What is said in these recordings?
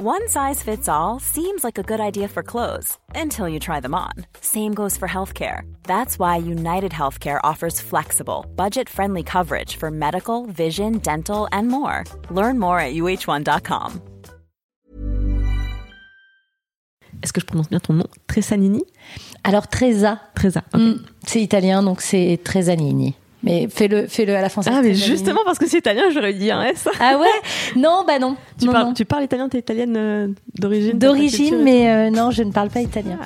One size fits all seems like a good idea for clothes until you try them on. Same goes for healthcare. That's why United Healthcare offers flexible, budget friendly coverage for medical, vision, dental, and more. Learn more at uh1.com. Est-ce que je prononce bien ton nom Tresanini Alors Tresa, Tresa. ok. Mm, c'est italien donc c'est Tresanini. Mais fais-le fais-le à la française. Ah, mais justement parce que c'est italien, j'aurais dit un S. Ah ouais? Non, bah non. Tu, Non, parles, non. tu parles italien, t'es italienne euh, d'origine D'origine, mais euh, non, je ne parle pas italien.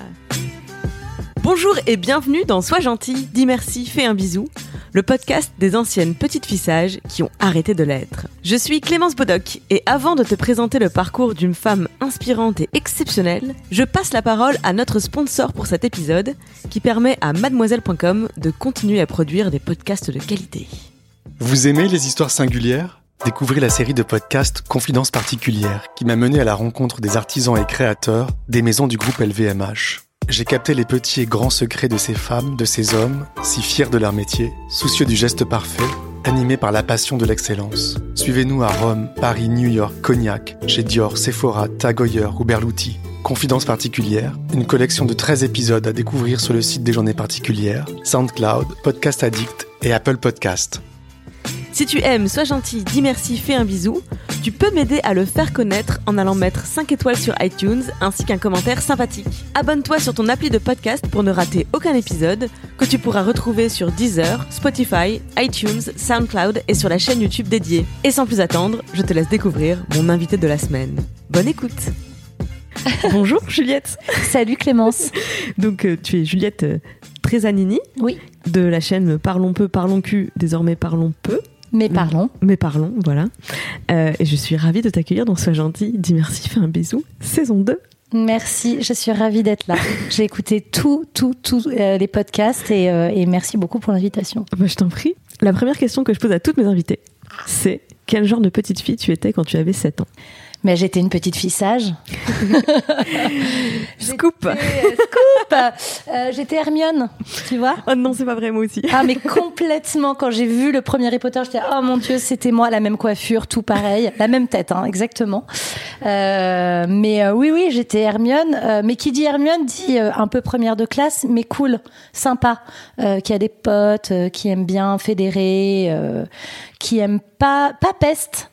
Bonjour et bienvenue dans Sois gentil, dis merci, fais un bisou, le podcast des anciennes petites filles sages qui ont arrêté de l'être. Je suis Clémence Bodoc et avant de te présenter le parcours d'une femme inspirante et exceptionnelle, je passe la parole à notre sponsor pour cet épisode qui permet à mademoiselle.com de continuer à produire des podcasts de qualité. Vous aimez les histoires singulières? Découvrez la série de podcasts Confidences particulières qui m'a mené à la rencontre des artisans et créateurs des maisons du groupe LVMH. J'ai capté les petits et grands secrets de ces femmes, de ces hommes, si fiers de leur métier, soucieux du geste parfait, animés par la passion de l'excellence. Suivez-nous à Rome, Paris, New York, Cognac, chez Dior, Sephora, Tag Heuer ou Berluti. Confidences particulières, une collection de 13 épisodes à découvrir sur le site des journées particulières, SoundCloud, Podcast Addict et Apple Podcast. Si tu aimes, sois gentil, dis merci, fais un bisou, tu peux m'aider à le faire connaître en allant mettre 5 étoiles sur iTunes ainsi qu'un commentaire sympathique. Abonne-toi sur ton appli de podcast pour ne rater aucun épisode que tu pourras retrouver sur Deezer, Spotify, iTunes, SoundCloud et sur la chaîne YouTube dédiée. Et sans plus attendre, je te laisse découvrir mon invité de la semaine. Bonne écoute Bonjour Juliette Salut Clémence. Donc euh, tu es Juliette euh, Tresanini Oui, de la chaîne Parlons peu, parlons cul, désormais Parlons peu. mais parlons. Mais parlons, voilà. Euh, et je suis ravie de t'accueillir dans Sois gentil, dis merci, fais un bisou, saison 2. Merci, je suis ravie d'être là. J'ai écouté tout, tout, tous euh, les podcasts et, euh, et merci beaucoup pour l'invitation. Bah, je t'en prie. La première question que je pose à toutes mes invitées, c'est quel genre de petite fille tu étais quand tu avais 7 ans? Mais j'étais une petite fille sage. Scoop. Euh, Scoop. Euh, J'étais Hermione, tu vois. Oh non, c'est pas vrai, moi aussi. Ah mais complètement. Quand j'ai vu le premier Harry Potter j'étais oh mon dieu c'était moi la même coiffure tout pareil la même tête hein, exactement. Euh, mais euh, oui oui j'étais Hermione. Euh, mais qui dit Hermione dit euh, un peu première de classe mais cool sympa. Euh, qui a des potes euh, qui aime bien fédérer euh, qui aime pas pas peste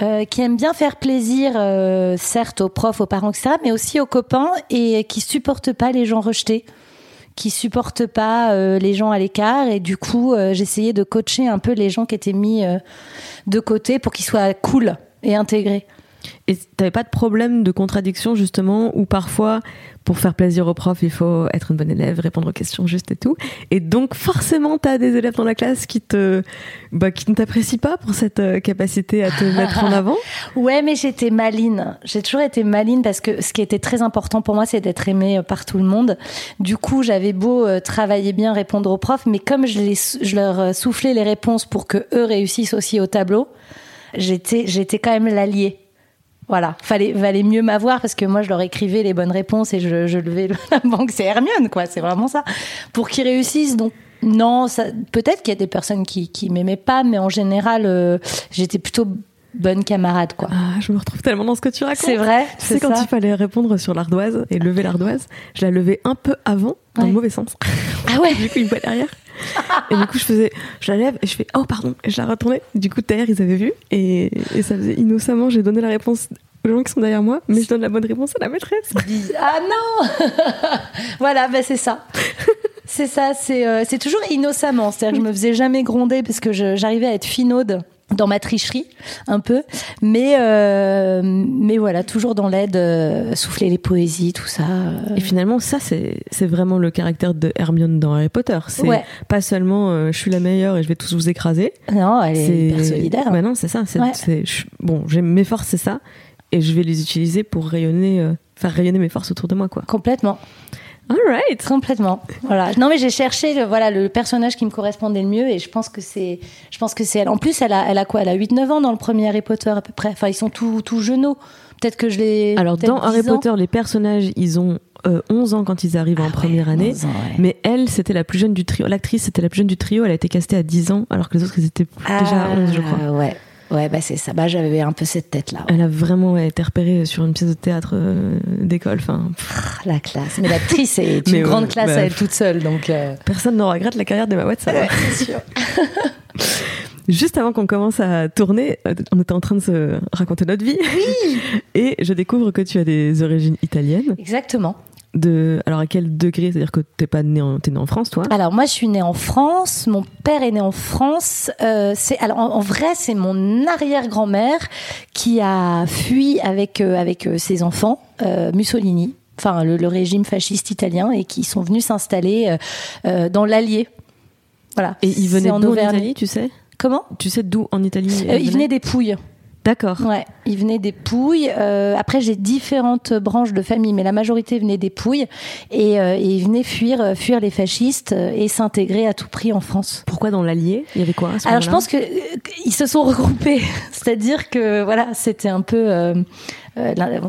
euh, qui aime bien faire plaisir, euh, certes aux profs, aux parents, etc., mais aussi aux copains et qui supporte pas les gens rejetés qui supportent pas euh, les gens à l'écart et du coup j'essayais de coacher un peu les gens qui étaient mis de côté pour qu'ils soient cool et intégrés. Et t'avais pas de problème de contradiction, justement, où parfois, pour faire plaisir aux profs, il faut être une bonne élève, répondre aux questions justes et tout. Et donc, forcément, t'as des élèves dans la classe qui te, bah, qui ne t'apprécient pas pour cette euh, capacité à te mettre en avant. Ouais, mais j'étais maline. J'ai toujours été maline parce que ce qui était très important pour moi, c'est d'être aimée euh, par tout le monde. Du coup, j'avais beau euh, travailler bien, répondre aux profs, mais comme je, les, je leur soufflais les réponses pour que eux réussissent aussi au tableau, j'étais, j'étais quand même l'allié. Voilà, fallait, valait mieux m'avoir parce que moi je leur écrivais les bonnes réponses et je, je levais la banque. C'est Hermione, quoi, c'est vraiment ça. Pour qu'ils réussissent, donc non, peut-être qu'il y a des personnes qui, qui m'aimaient pas, mais en général, euh, j'étais plutôt bonne camarade, quoi. Ah, je me retrouve tellement dans ce que tu racontes. C'est vrai, Tu sais, c'est quand ça. il fallait répondre sur l'ardoise et lever l'ardoise, je la levais un peu avant, dans Ouais. le mauvais sens. Ah ouais du coup, une fois derrière. Et du coup, je faisais, je la lève et je fais, oh pardon, et je la retournais. Du coup, derrière, ils avaient vu et, ça faisait innocemment, j'ai donné la réponse aux gens qui sont derrière moi, mais je donne la bonne réponse à la maîtresse. Ah non Voilà, bah c'est ça. C'est ça, c'est euh, toujours innocemment. C'est-à-dire que je me faisais jamais gronder parce que j'arrivais à être finaude dans ma tricherie un peu mais euh, mais voilà toujours dans l'aide euh, souffler les poésies tout ça euh. Et finalement, ça, c'est c'est vraiment le caractère de Hermione dans Harry Potter. C'est Ouais. pas seulement je suis la meilleure et je vais tous vous écraser. non elle est hyper solidaire Ouais, non, c'est ça. C'est, Ouais. bon, j'ai mes forces, c'est ça, et je vais les utiliser pour rayonner, faire rayonner mes forces autour de moi, quoi. complètement All right. Complètement. Voilà. Non, mais j'ai cherché le, voilà, le personnage qui me correspondait le mieux et je pense que c'est, je pense que c'est elle. En plus, elle a, elle a quoi? Elle a 8-9 ans dans le premier Harry Potter à peu près. Enfin, ils sont tout, tout jeuneaux. Peut-être que je les. Alors, dans 10 Harry ans. Potter, les personnages, ils ont euh, 11 ans quand ils arrivent en Ah ouais, première année. 11 ans, ouais. Mais elle, c'était la plus jeune du trio. L'actrice, c'était la plus jeune du trio. Elle a été castée à 10 ans, alors que les autres, ils étaient déjà à 11, je crois. Ah, ouais. Ouais, bah c'est ça. Bah j'avais un peu cette tête-là. Elle a vraiment été repérée sur une pièce de théâtre euh, d'école. Enfin, pff, la classe. Mais l'actrice est une Mais grande ouais, classe bah, à elle toute seule, donc. euh, personne ne regrette la carrière d'Emma Watson. ouais, c'est sûr. Juste avant qu'on commence à tourner, euh, on était en train de se raconter notre vie. Et je découvre que tu as des origines italiennes. Exactement. De, alors à quel degré? C'est-à-dire que t'es pas né en, né en France, toi? Alors moi, je suis née en France. Mon père est né en France. Euh, c'est alors en, en vrai, c'est mon arrière-grand-mère qui a fui avec euh, avec euh, ses enfants Mussolini, enfin le, le régime fasciste italien, et qui sont venus s'installer dans l'Allier. Voilà. Et ils venaient en d'où en Auvergne. Italie, tu sais? Comment? Tu sais d'où en Italie Ils venaient? des Pouilles. D'accord. Ouais, ils venaient des Pouilles. Euh, après, j'ai différentes branches de famille, mais la majorité venait des Pouilles et, euh, et ils venaient fuir, euh, fuir les fascistes euh, et s'intégrer à tout prix en France. Pourquoi dans l'Allier? Il y avait quoi à ce Alors, je pense que euh, ils se sont regroupés, c'est-à-dire que voilà, c'était un peu.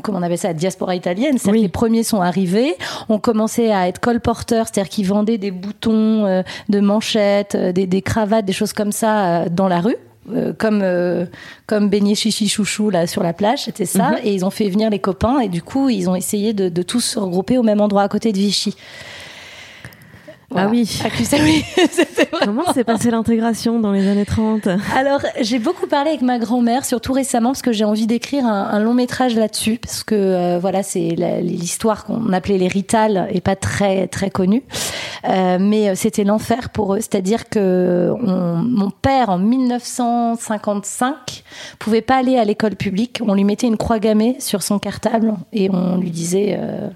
Comment on appelle ça, la diaspora italienne. Oui. que les premiers sont arrivés, ont commencé à être colporteurs, c'est-à-dire qu'ils vendaient des boutons de manchettes, des, des cravates, des choses comme ça dans la rue. Euh, comme euh, comme beignet chichi chouchou là sur la plage c'était ça. Mhm. et ils ont fait venir les copains. Et du coup ils ont essayé de, de tous se regrouper au même endroit à côté de Vichy Ah oui. à c'était vraiment Comment s'est passée l'intégration dans les années 30 alors, j'ai beaucoup parlé avec ma grand-mère, surtout récemment, parce que j'ai envie d'écrire un, un long métrage là-dessus, parce que euh, voilà, c'est l'histoire qu'on appelait les Rital et pas très très connue, Euh, mais euh, c'était l'enfer pour eux. C'est-à-dire que on- mon père, en 1955, pouvait pas aller à l'école publique. On lui mettait une croix gammée sur son cartable et on lui disait euh,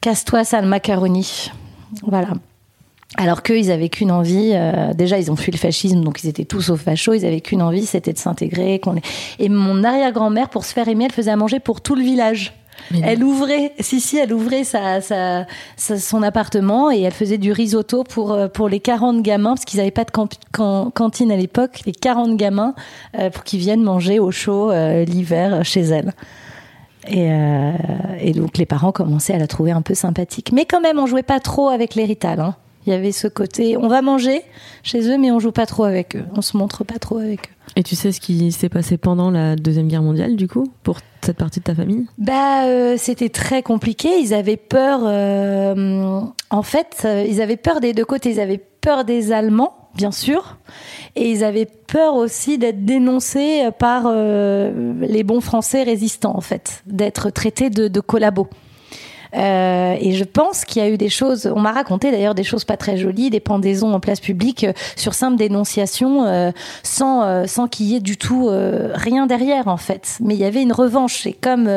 casse-toi, sale macaroni. Voilà. Alors qu'eux, ils avaient qu'une envie. euh, déjà, ils ont fui le fascisme, donc ils étaient tous au facho. Ils avaient qu'une envie, c'était de s'intégrer. qu'on Et mon arrière-grand-mère, pour se faire aimer, elle faisait à manger pour tout le village. Mais non. Elle ouvrait, si si, elle ouvrait sa, sa- sa- son appartement et elle faisait du risotto pour euh, pour les 40 gamins parce qu'ils n'avaient pas de camp- can- cantine à l'époque. Les 40 gamins euh, pour qu'ils viennent manger au chaud euh, l'hiver chez elle. Et, euh, et donc les parents commençaient à la trouver un peu sympathique. Mais quand même, on jouait pas trop avec les Rital. Hein. Il y avait ce côté, on va manger chez eux, mais on joue pas trop avec eux. On se montre pas trop avec eux. Et tu sais ce qui s'est passé pendant la Deuxième Guerre mondiale, du coup, pour cette partie de ta famille? Bah, euh, c'était très compliqué. Ils avaient peur. euh, en fait, ils avaient peur des deux côtés. Ils avaient peur des Allemands, bien sûr, et ils avaient peur aussi d'être dénoncés par euh, les bons Français résistants, en fait, d'être traités de, collabos. Euh, et je pense qu'il y a eu des choses, on m'a raconté d'ailleurs des choses pas très jolies, des pendaisons en place publique euh, sur simple dénonciation, sans, sans qu'il y ait du tout rien derrière en fait. Mais il y avait une revanche et comme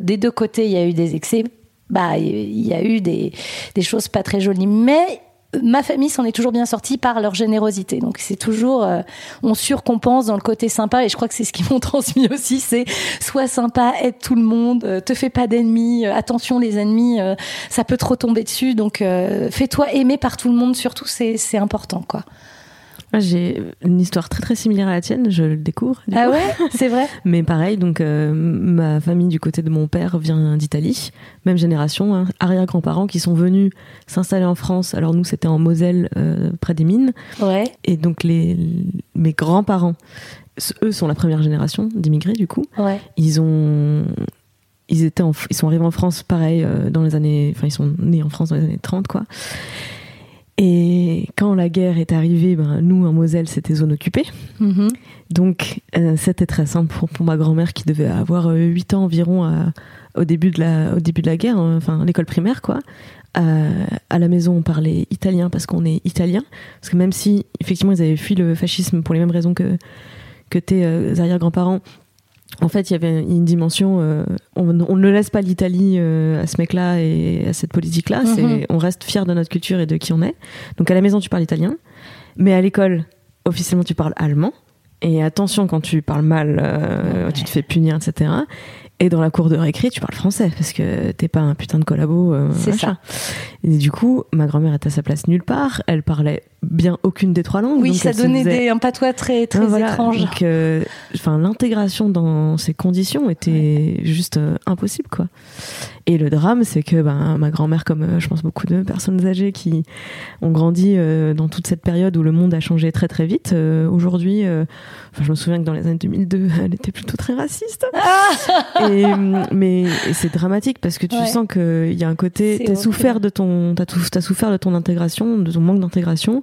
des deux côtés il y a eu des excès, bah il y a eu des, des choses pas très jolies. Mais ma famille s'en est toujours bien sortie par leur générosité. Donc c'est toujours, euh, on surcompense dans le côté sympa et je crois que c'est ce qu'ils m'ont transmis aussi, c'est sois sympa, aide tout le monde, euh, te fais pas d'ennemis, euh, attention les ennemis, euh, ça peut trop tomber dessus, donc euh, fais-toi aimer par tout le monde surtout, c'est c'est important quoi. J'ai une histoire très très similaire à la tienne, je le découvre. Ah coup. ouais, c'est vrai? Mais pareil, donc euh, ma famille du côté de mon père vient d'Italie, même génération, hein, arrière-grands-parents qui sont venus s'installer en France. Alors nous, c'était en Moselle, euh, près des mines, Ouais. et donc les mes grands-parents, eux sont la première génération d'immigrés du coup. Ouais. Ils ont ils étaient en- ils sont arrivés en France pareil euh, dans les années enfin ils sont nés en France dans les années 30 quoi. Et quand la guerre est arrivée, ben, nous en Moselle, c'était zone occupée. Mhm. Donc euh, c'était très simple pour, pour ma grand-mère qui devait avoir euh, 8 ans environ à- au, début de la, au début de la guerre, hein, enfin l'école primaire quoi. Euh, à la maison on parlait italien parce qu'on est italien. Parce que même si effectivement ils avaient fui le fascisme pour les mêmes raisons que, que tes euh, arrière-grands-parents, en fait il y avait une dimension, euh, on, on ne laisse pas l'Italie euh, à ce mec-là et à cette politique-là, Mhm. on reste fier de notre culture et de qui on est. Donc à la maison tu parles italien, mais à l'école officiellement tu parles allemand. Et attention, quand tu parles mal, euh, Ouais. tu te fais punir, etc. Et dans la cour de récré, tu parles français parce que t'es pas un putain de collabo. C'est machin. Et du coup, ma grand-mère était à sa place nulle part. Elle parlait bien aucune des trois langues. Oui, donc ça donnait faisait- des, un patois très, très Ouais, voilà. étrange. Donc, euh, enfin, l'intégration dans ces conditions était juste euh, impossible, quoi. Et le drame, c'est que ben, ma grand-mère, comme euh, je pense beaucoup de personnes âgées qui ont grandi dans toute cette période où le monde a changé très très vite, euh, aujourd'hui, euh, enfin, je me souviens que dans les années 2002, elle était plutôt très raciste. et, hum, mais et c'est dramatique parce que tu Ouais. sens qu'il y a un côté, t'as souffert de ton, t'as souffert de ton intégration, de ton manque d'intégration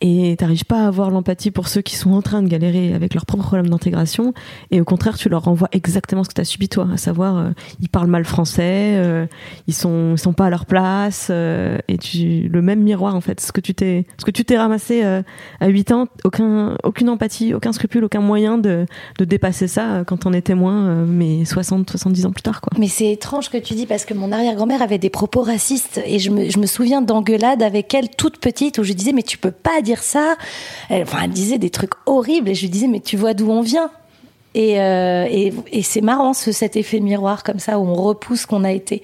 et t'arrives pas à avoir l'empathie pour ceux qui sont en train de galérer avec leurs propres problèmes d'intégration. Et au contraire tu leur renvoies exactement ce que t'as subi toi à savoir euh, ils parlent mal français euh, ils sont ils sont pas à leur place euh, et tu le même miroir en fait ce que tu t'es ce que tu t'es ramassé euh, à 8 ans aucun aucune empathie aucun scrupule aucun moyen de, de dépasser ça quand on est témoin mais 60 70 ans plus tard quoi. Mais c'est étrange que tu dis parce que mon arrière-grand-mère avait des propos racistes et je me, je me souviens d'engueulades avec elle toute petite où je disais mais tu peux pas dire ça. Elle, enfin, elle disait des trucs horribles et je lui disais mais tu vois d'où on vient. Et, euh, et, et c'est marrant ce, cet effet miroir comme ça où on repousse ce qu'on a été.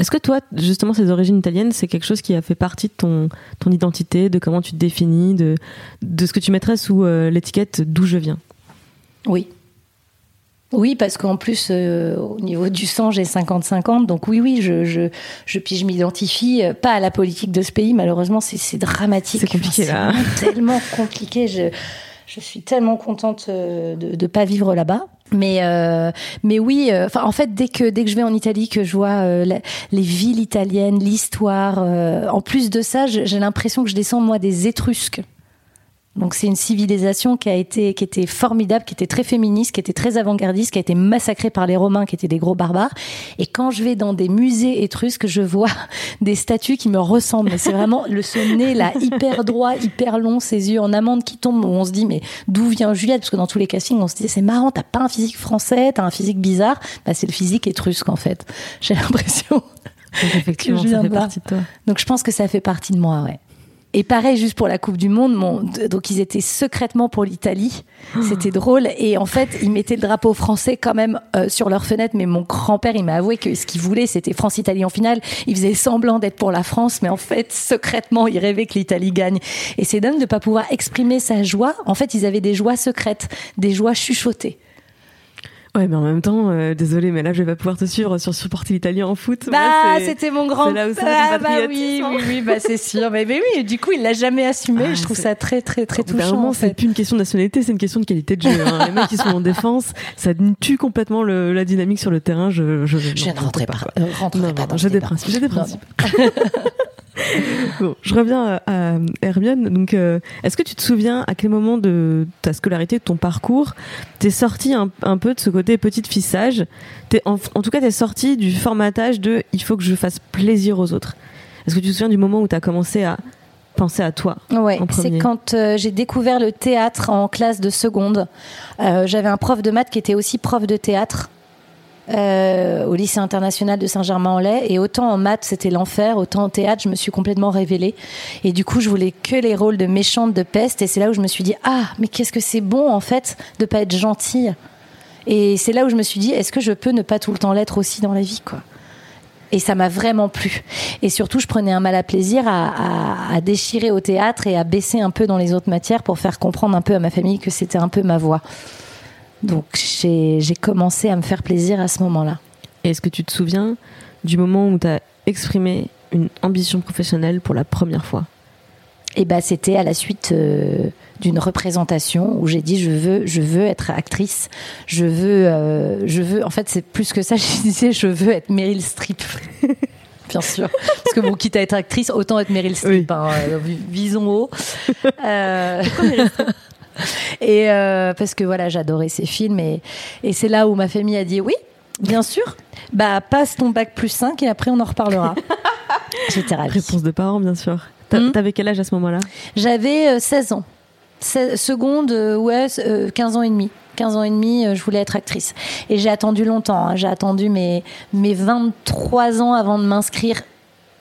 Est-ce que toi, justement, ces origines italiennes, c'est quelque chose qui a fait partie de ton, ton identité, de comment tu te définis, de, de ce que tu mettrais sous euh, l'étiquette d'où je viens? Oui. Oui, parce qu'en plus, euh, au niveau du sang, j'ai 50-50. Donc oui, oui, je, je, je, puis je m'identifie euh, pas à la politique de ce pays. Malheureusement, c'est c'est dramatique. C'est compliqué, Enfin, là. tellement compliqué. Je, je suis tellement contente euh, de ne pas vivre là-bas. Mais euh, mais oui, euh, en fait dès que dès que je vais en Italie que je vois euh, la- les villes italiennes, l'histoire, euh, en plus de ça, j'ai l'impression que je descends moi des Étrusques. Donc c'est une civilisation qui a été qui était formidable, qui était très féministe, qui était très avant-gardiste, qui a été massacrée par les Romains, qui étaient des gros barbares. Et quand je vais dans des musées étrusques, je vois des statues qui me ressemblent. C'est vraiment le ce nez là hyper droit, hyper long, ses yeux en amande qui tombent. Où on se dit mais d'où vient Juliette? Parce que dans tous les castings, on se dit c'est marrant, t'as pas un physique français, t'as un physique bizarre. Bah c'est le physique étrusque en fait. J'ai l'impression. Donc, effectivement, Que je ça fait de partie de toi. Donc je pense que ça fait partie de moi, ouais. Et pareil, juste pour la Coupe du Monde, mon, donc ils étaient secrètement pour l'Italie. C'était drôle. Et en fait, ils mettaient le drapeau français quand même euh, sur leur fenêtre. Mais mon grand-père, il m'a avoué que ce qu'il voulait, c'était France-Italie en finale. Il faisait semblant d'être pour la France, mais en fait, secrètement, il rêvait que l'Italie gagne. Et c'est dingue de pas pouvoir exprimer sa joie. En fait, ils avaient des joies secrètes, des joies chuchotées. Ouais, mais en même temps, euh, désolé, mais là, je vais pas pouvoir te suivre sur supporter l'italien en foot. Bah, c'est- c'était mon grand. c'est là où ça, ah, bah oui, oui, oui, bah c'est sûr. Mais, mais oui, du coup, il l'a jamais assumé. Ah, je trouve c'est- ça très, très, très touchant. en c'est fait. plus une question de nationalité, c'est une question de qualité de jeu. hein. Les mecs qui sont en défense, ça tue complètement le- la dynamique sur le terrain. Je, je, Je non, ne rentrerai pas, quoi. euh, rentrerai Non, pas non, j'ai des débat. principes. J'ai des Non, principes. bon, je reviens à Hermione. Donc, euh, est-ce que tu te souviens à quel moment de ta scolarité, de ton parcours, t'es sorti un, un peu de ce côté petite fille sage T'es- en, en tout cas, t'es sorti du formatage de il faut que je fasse plaisir aux autres. Est-ce que tu te souviens du moment où t'as commencé à penser à toi Ouais, c'est quand euh, j'ai découvert le théâtre en classe de seconde. Euh, J'avais un prof de maths qui était aussi prof de théâtre euh, au lycée international de Saint-Germain-en-Laye. Et autant en maths, c'était l'enfer, autant en théâtre, je me suis complètement révélée. Et du coup, je voulais que les rôles de méchante, de peste. Et c'est là où je me suis dit, ah, mais qu'est-ce que c'est bon, en fait, de pas être gentille. Et c'est là où je me suis dit, est-ce que je peux ne pas tout le temps l'être aussi dans la vie, quoi? Et ça m'a vraiment plu. Et surtout, je prenais un mal à plaisir à, à- déchirer au théâtre et à baisser un peu dans les autres matières pour faire comprendre un peu à ma famille que c'était un peu ma voie. Donc j'ai commencé à me faire plaisir à ce moment-là. Est-ce que tu te souviens du moment où tu as exprimé une ambition professionnelle pour la première fois? Et bah c'était à la suite euh, d'une représentation où j'ai dit je veux je veux être actrice, je veux euh, je veux en fait c'est plus que ça je disais je veux être Meryl Streep. Bien sûr, parce que bon, quitte à être actrice, autant être Meryl Streep. Oui. hein, euh, vi- visons haut. Euh, et euh, parce que voilà, j'adorais ces films et, et c'est là où ma famille a dit oui, bien sûr. Bah passe ton bac plus 5 et après on en reparlera. J'étais ravie. Réponse de parents, bien sûr. Mhm. T'avais quel âge à ce moment-là? J'avais euh, 16 ans. Se- seconde, euh, ouais, euh, 15 ans et demi. 15 ans et demi, euh, je voulais être actrice. Et j'ai attendu longtemps. hein. J'ai attendu mes, mes 23 ans avant de m'inscrire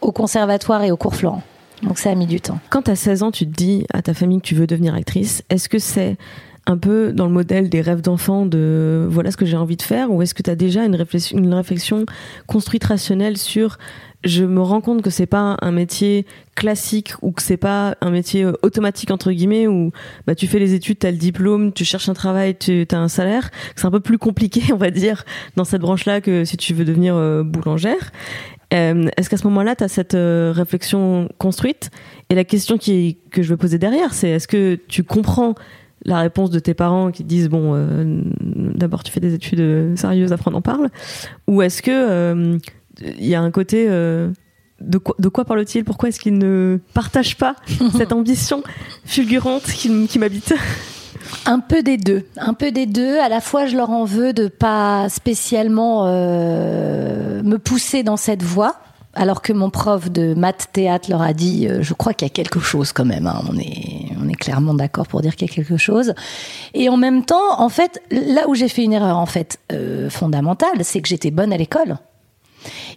au conservatoire et au cours Florent. Donc ça a mis du temps. Quand t'as 16 ans, tu te dis à ta famille que tu veux devenir actrice. Est-ce que c'est un peu dans le modèle des rêves d'enfant de voilà ce que j'ai envie de faire ou est-ce que tu as déjà une réflexion, une réflexion construite rationnelle sur je me rends compte que c'est pas un métier classique ou que c'est pas un métier euh, automatique entre guillemets où bah tu fais les études, tu as le diplôme, tu cherches un travail, tu as un salaire, c'est un peu plus compliqué on va dire dans cette branche-là que si tu veux devenir euh, boulangère. Euh, est-ce qu'à ce, moment-là, tu as cette réflexion construite? Et la question qui, que je veux poser derrière, c'est est-ce que tu comprends la réponse de tes parents qui disent bon, d'abord tu fais des études sérieuses, après on en parle, ou est-ce que il y a un côté de quoi, de quoi parle-t-il? Pourquoi est-ce qu'il ne partage pas cette ambition fulgurante qui, qui m'habite? Un peu des deux, un peu des deux. À la fois, je leur en veux de pas spécialement euh, me pousser dans cette voie, alors que mon prof de maths théâtre leur a dit, euh, je crois qu'il y a quelque chose quand même. Hein. On est, on est clairement d'accord pour dire qu'il y a quelque chose. Et en même temps, en fait, là où j'ai fait une erreur en fait euh, fondamentale, c'est que j'étais bonne à l'école.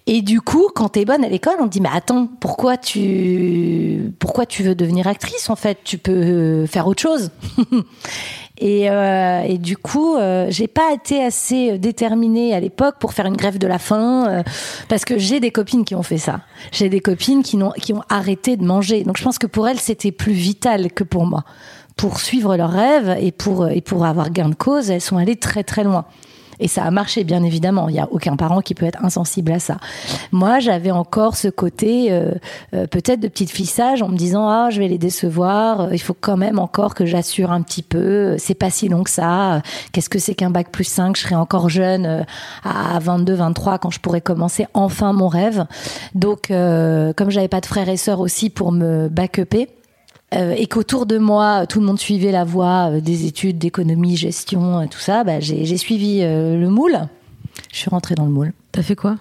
Et du coup, quand t'es bonne à l'école, on te dit mais attends, pourquoi tu pourquoi tu veux devenir actrice en fait? Tu peux faire autre chose. et, euh, et, du coup, euh, j'ai pas été assez déterminée à l'époque pour faire une grève de la faim euh, parce que j'ai des copines qui ont fait ça. J'ai des copines qui, ont, qui ont arrêté de manger. Donc je pense que pour elles, c'était plus vital que pour moi. Pour suivre leurs rêves et pour, et pour avoir gain de cause, elles sont allées très très loin. Et ça a marché, bien évidemment. Il n'y a aucun parent qui peut être insensible à ça. Moi, j'avais encore ce côté euh, euh, peut-être de petite fissage en me disant ah je vais les décevoir. Euh, il faut quand même encore que j'assure un petit peu. C'est pas si long que ça. Qu'est-ce que c'est qu'un bac plus 5 Je serai encore jeune à 22, 23 quand je pourrais commencer enfin mon rêve. Donc, comme j'avais pas de frères et sœurs aussi pour me back-upper, euh, et qu'autour de moi, tout le monde suivait la voie euh, des études d'économie, gestion, euh, tout ça, bah, j'ai suivi le moule. Je suis rentrée dans le moule. T'as fait quoi?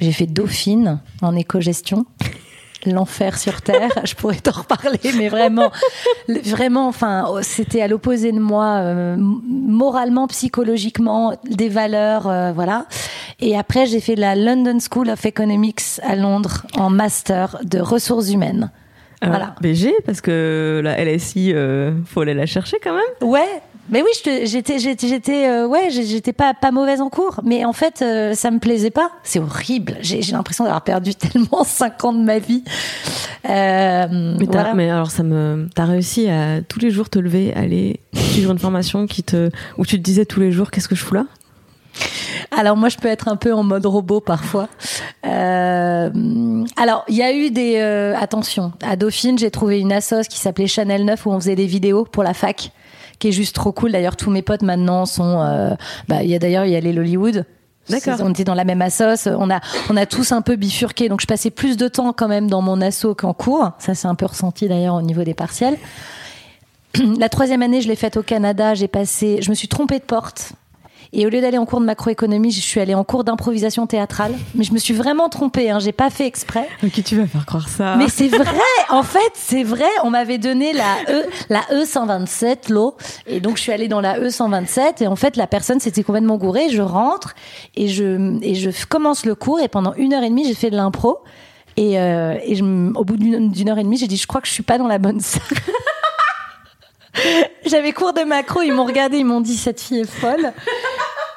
J'ai fait Dauphine en éco-gestion. L'enfer sur terre, je pourrais t'en reparler, mais vraiment, vraiment, enfin, oh, c'était à l'opposé de moi, moralement, psychologiquement, des valeurs, voilà. Et après, j'ai fait la London School of Economics à Londres en master de ressources humaines. Voilà. BG, parce que la LSI, euh, faut aller la chercher quand même. Ouais. Mais oui, j'étais, j'étais, j'étais, euh, ouais, j'étais pas pas mauvaise en cours, mais en fait, euh, ça me plaisait pas. C'est horrible. J'ai l'impression d'avoir perdu tellement 5 ans de ma vie. Euh, mais, mais, alors, ça me, t'as réussi à tous les jours te lever, aller suivre une formation qui te, où tu te disais tous les jours, qu'est-ce que je fous là? Alors moi, je peux être un peu en mode robot parfois. Euh, alors, il y a eu des... Euh, attention, à Dauphine, j'ai trouvé une assos qui s'appelait Chanel 9 où on faisait des vidéos pour la fac, qui est juste trop cool. D'ailleurs, tous mes potes maintenant sont... Euh, bah, il y a d'ailleurs, il y a les Lollywood. D'accord. On était dans la même assos. On a, on a tous un peu bifurqué. Donc, je passais plus de temps quand même dans mon asso qu'en cours. Ça, c'est un peu ressenti d'ailleurs au niveau des partiels. La troisième année, je l'ai faite au Canada. J'ai passé, je me suis trompée de porte. Et au lieu d'aller en cours de macroéconomie, je suis allée en cours d'improvisation théâtrale. Mais je me suis vraiment trompée, hein, j'ai pas fait exprès. Ok, tu vas faire croire ça. Mais c'est vrai, en fait, c'est vrai. On m'avait donné la E, la E127, l'eau. Et donc, je suis allée dans la E127. Et en fait, la personne s'était complètement gourée. Je rentre et je, et je commence le cours. Et pendant une heure et demie, j'ai fait de l'impro. Et, euh, et je, au bout d'une heure et demie, j'ai dit, je crois que je suis pas dans la bonne salle. J'avais cours de macro, ils m'ont regardé, ils m'ont dit cette fille est folle.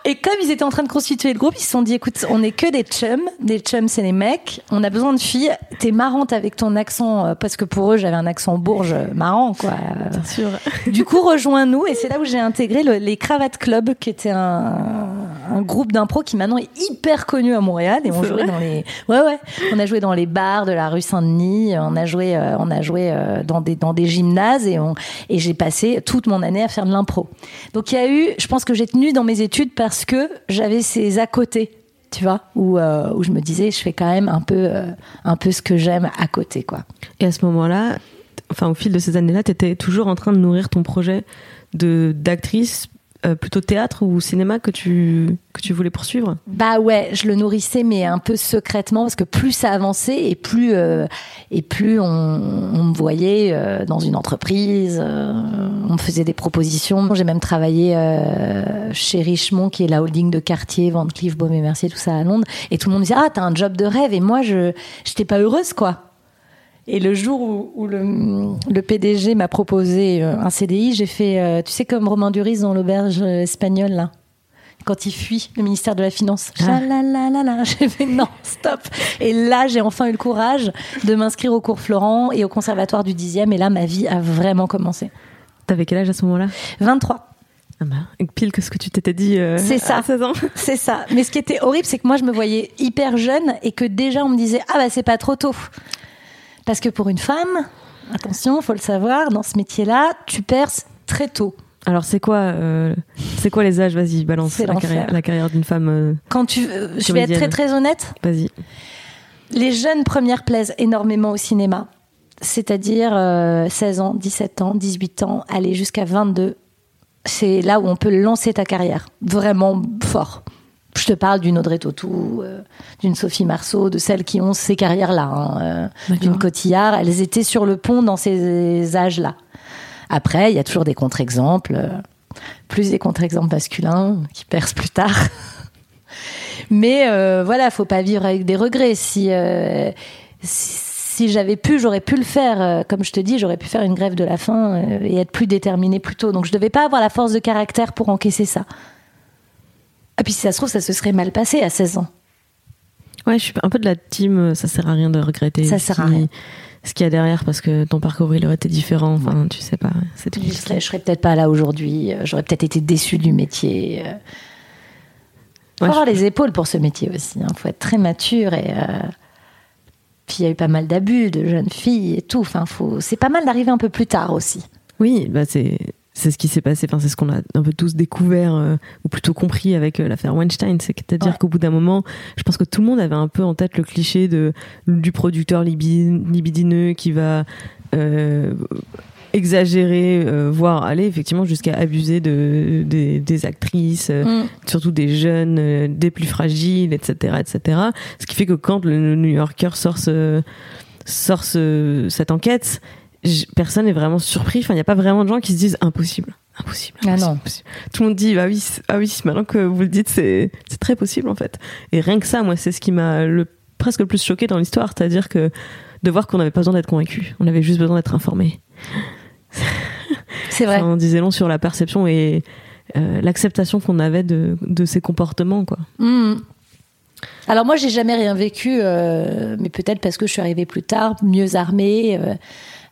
Et comme ils étaient en train de constituer le groupe, ils se sont dit écoute, on est que des chums, des chums c'est les mecs, on a besoin de filles. T'es marrante avec ton accent euh, parce que pour eux j'avais un accent bourge marrant quoi. Bien sûr. Du coup rejoins-nous et c'est là où j'ai intégré les Cravates Club qui était un, un groupe d'impro qui maintenant est hyper connu à Montréal et on jouait dans les ouais ouais on a joué dans les bars de la rue Saint-Denis on a joué euh, on a joué euh, dans des dans des gymnases et on et j'ai passé toute mon année à faire de l'impro donc il y a eu je pense que j'ai tenu dans mes études parce que j'avais ces à côté tu vois, où, euh, où je me disais, je fais quand même un peu, un peu ce que j'aime à côté, quoi. Et à ce moment-là, enfin, au fil de ces années-là, tu étais toujours en train de nourrir ton projet de d'actrice euh, plutôt théâtre ou cinéma que tu que tu voulais poursuivre? Bah ouais, je le nourrissais mais un peu secrètement parce que plus ça avançait et plus euh, et plus on, on, me voyait euh, dans une entreprise, on me faisait des propositions. J'ai même travaillé chez Richemont qui est la holding de quartier, Van Cleef, Baume Mercier, tout ça à Londres et tout le monde me disait "Ah, t'as un job de rêve" et moi je j'étais pas heureuse quoi. Et le jour où, où le, le PDG m'a proposé euh, un CDI, j'ai fait, euh, tu sais, comme Romain Duris dans l'auberge espagnole, là quand il fuit le ministère de la Finance. Ah. J'ai fait non, stop. Et là, j'ai enfin eu le courage de m'inscrire au cours Florent et au conservatoire du 10e. Et là, ma vie a vraiment commencé. T'avais quel âge à ce moment-là? 23. ah bah, Pile que ce que tu t'étais dit euh, C'est ça. à 16 ans. C'est ça. Mais ce qui était horrible, c'est que moi, je me voyais hyper jeune et que déjà, on me disait Ah, bah, c'est pas trop tôt. Parce que pour une femme, attention, faut le savoir, dans ce métier-là, tu perces très tôt. Alors c'est quoi, euh, c'est quoi les âges? Vas-y, balance la carrière, la carrière d'une femme. euh, Quand tu. euh, je vais être très, très honnête. Vas-y. Les jeunes premières plaisent énormément au cinéma. C'est-à-dire euh, 16 ans, 17 ans, 18 ans, aller jusqu'à 22. C'est là où on peut lancer ta carrière. Vraiment fort. Je te parle d'une Audrey Tautou, euh, d'une Sophie Marceau, de celles qui ont ces carrières-là, hein, euh, d'une Cotillard. Elles étaient sur le pont dans ces âges-là. Après, il y a toujours des contre-exemples, euh, plus des contre-exemples masculins qui percent plus tard. Mais voilà, faut pas vivre avec des regrets. Si si, si j'avais pu, j'aurais pu le faire. Comme je te dis, j'aurais pu faire une grève de la faim et être plus déterminée plus tôt. Donc je devais pas avoir la force de caractère pour encaisser ça. Et puis si ça se trouve, ça se serait mal passé à 16 ans. Ouais, je suis un peu de la team. euh, Ça sert à rien de regretter. Ça ce sert à rien. Ce qu'il y a derrière, parce que ton parcours il aurait été différent. Enfin, tu sais pas. C'est tout. Je serais, je serais peut-être pas là aujourd'hui. Euh, J'aurais peut-être été déçue du métier. Euh, faut Ouais, avoir je- les épaules pour ce métier aussi. Il faut être très mature et. euh, Puis il y a eu pas mal d'abus de jeunes filles et tout. Enfin, faut. C'est pas mal d'arriver un peu plus tard aussi. Oui, bah c'est c'est ce qui s'est passé. Enfin, c'est ce qu'on a un peu tous découvert euh, ou plutôt compris avec euh, l'affaire Weinstein. C'est-à-dire Ouais. qu'au bout d'un moment, je pense que tout le monde avait un peu en tête le cliché de du producteur libi- libidineux qui va euh, exagérer, euh, voire aller effectivement jusqu'à abuser de, des- des actrices, euh, Mm. surtout des jeunes, euh, des plus fragiles, etc., etc. Ce qui fait que quand le New Yorker sort ce, sort ce- cette enquête, personne n'est vraiment surpris. Enfin, il n'y a pas vraiment de gens qui se disent impossible. Impossible. Ah non. impossible. Tout le monde dit, bah oui, ah oui, maintenant que vous le dites, c'est très possible en fait. Et rien que ça, moi, c'est ce qui m'a le, presque le plus choqué dans l'histoire. C'est-à-dire que de voir qu'on n'avait pas besoin d'être convaincu. On avait juste besoin d'être informé. C'est vrai. Enfin, on disait long sur la perception et euh, l'acceptation qu'on avait de, de ces comportements, quoi. Mm. Alors moi, j'ai jamais rien vécu, euh, mais peut-être parce que je suis arrivée plus tard, mieux armée, euh,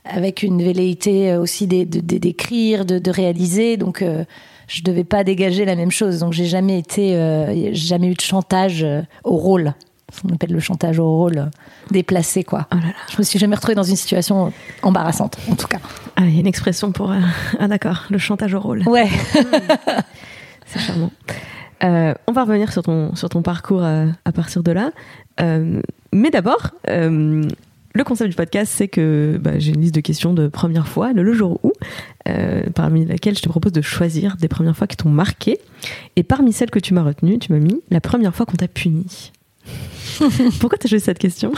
avec une velléité euh, aussi d'écrire, de, de réaliser. Donc, euh, je devais pas dégager la même chose. Donc, j'ai jamais été, euh, jamais eu de chantage au rôle. On appelle le chantage au rôle déplacé, quoi. Oh là là. Je me suis jamais retrouvée dans une situation embarrassante, en tout cas. Ah, il y a une expression pour. euh, Ah, d'accord, le chantage au rôle. Ouais. C'est charmant. Euh, on va revenir sur ton, sur ton parcours à partir de là. Euh, mais d'abord, le concept du podcast, c'est que bah, j'ai une liste de questions de première fois, le, le jour où, euh, parmi lesquelles je te propose de choisir des premières fois qui t'ont marqué. Et parmi celles que tu m'as retenues, tu m'as mis la première fois qu'on t'a puni. Pourquoi t'as choisi cette question?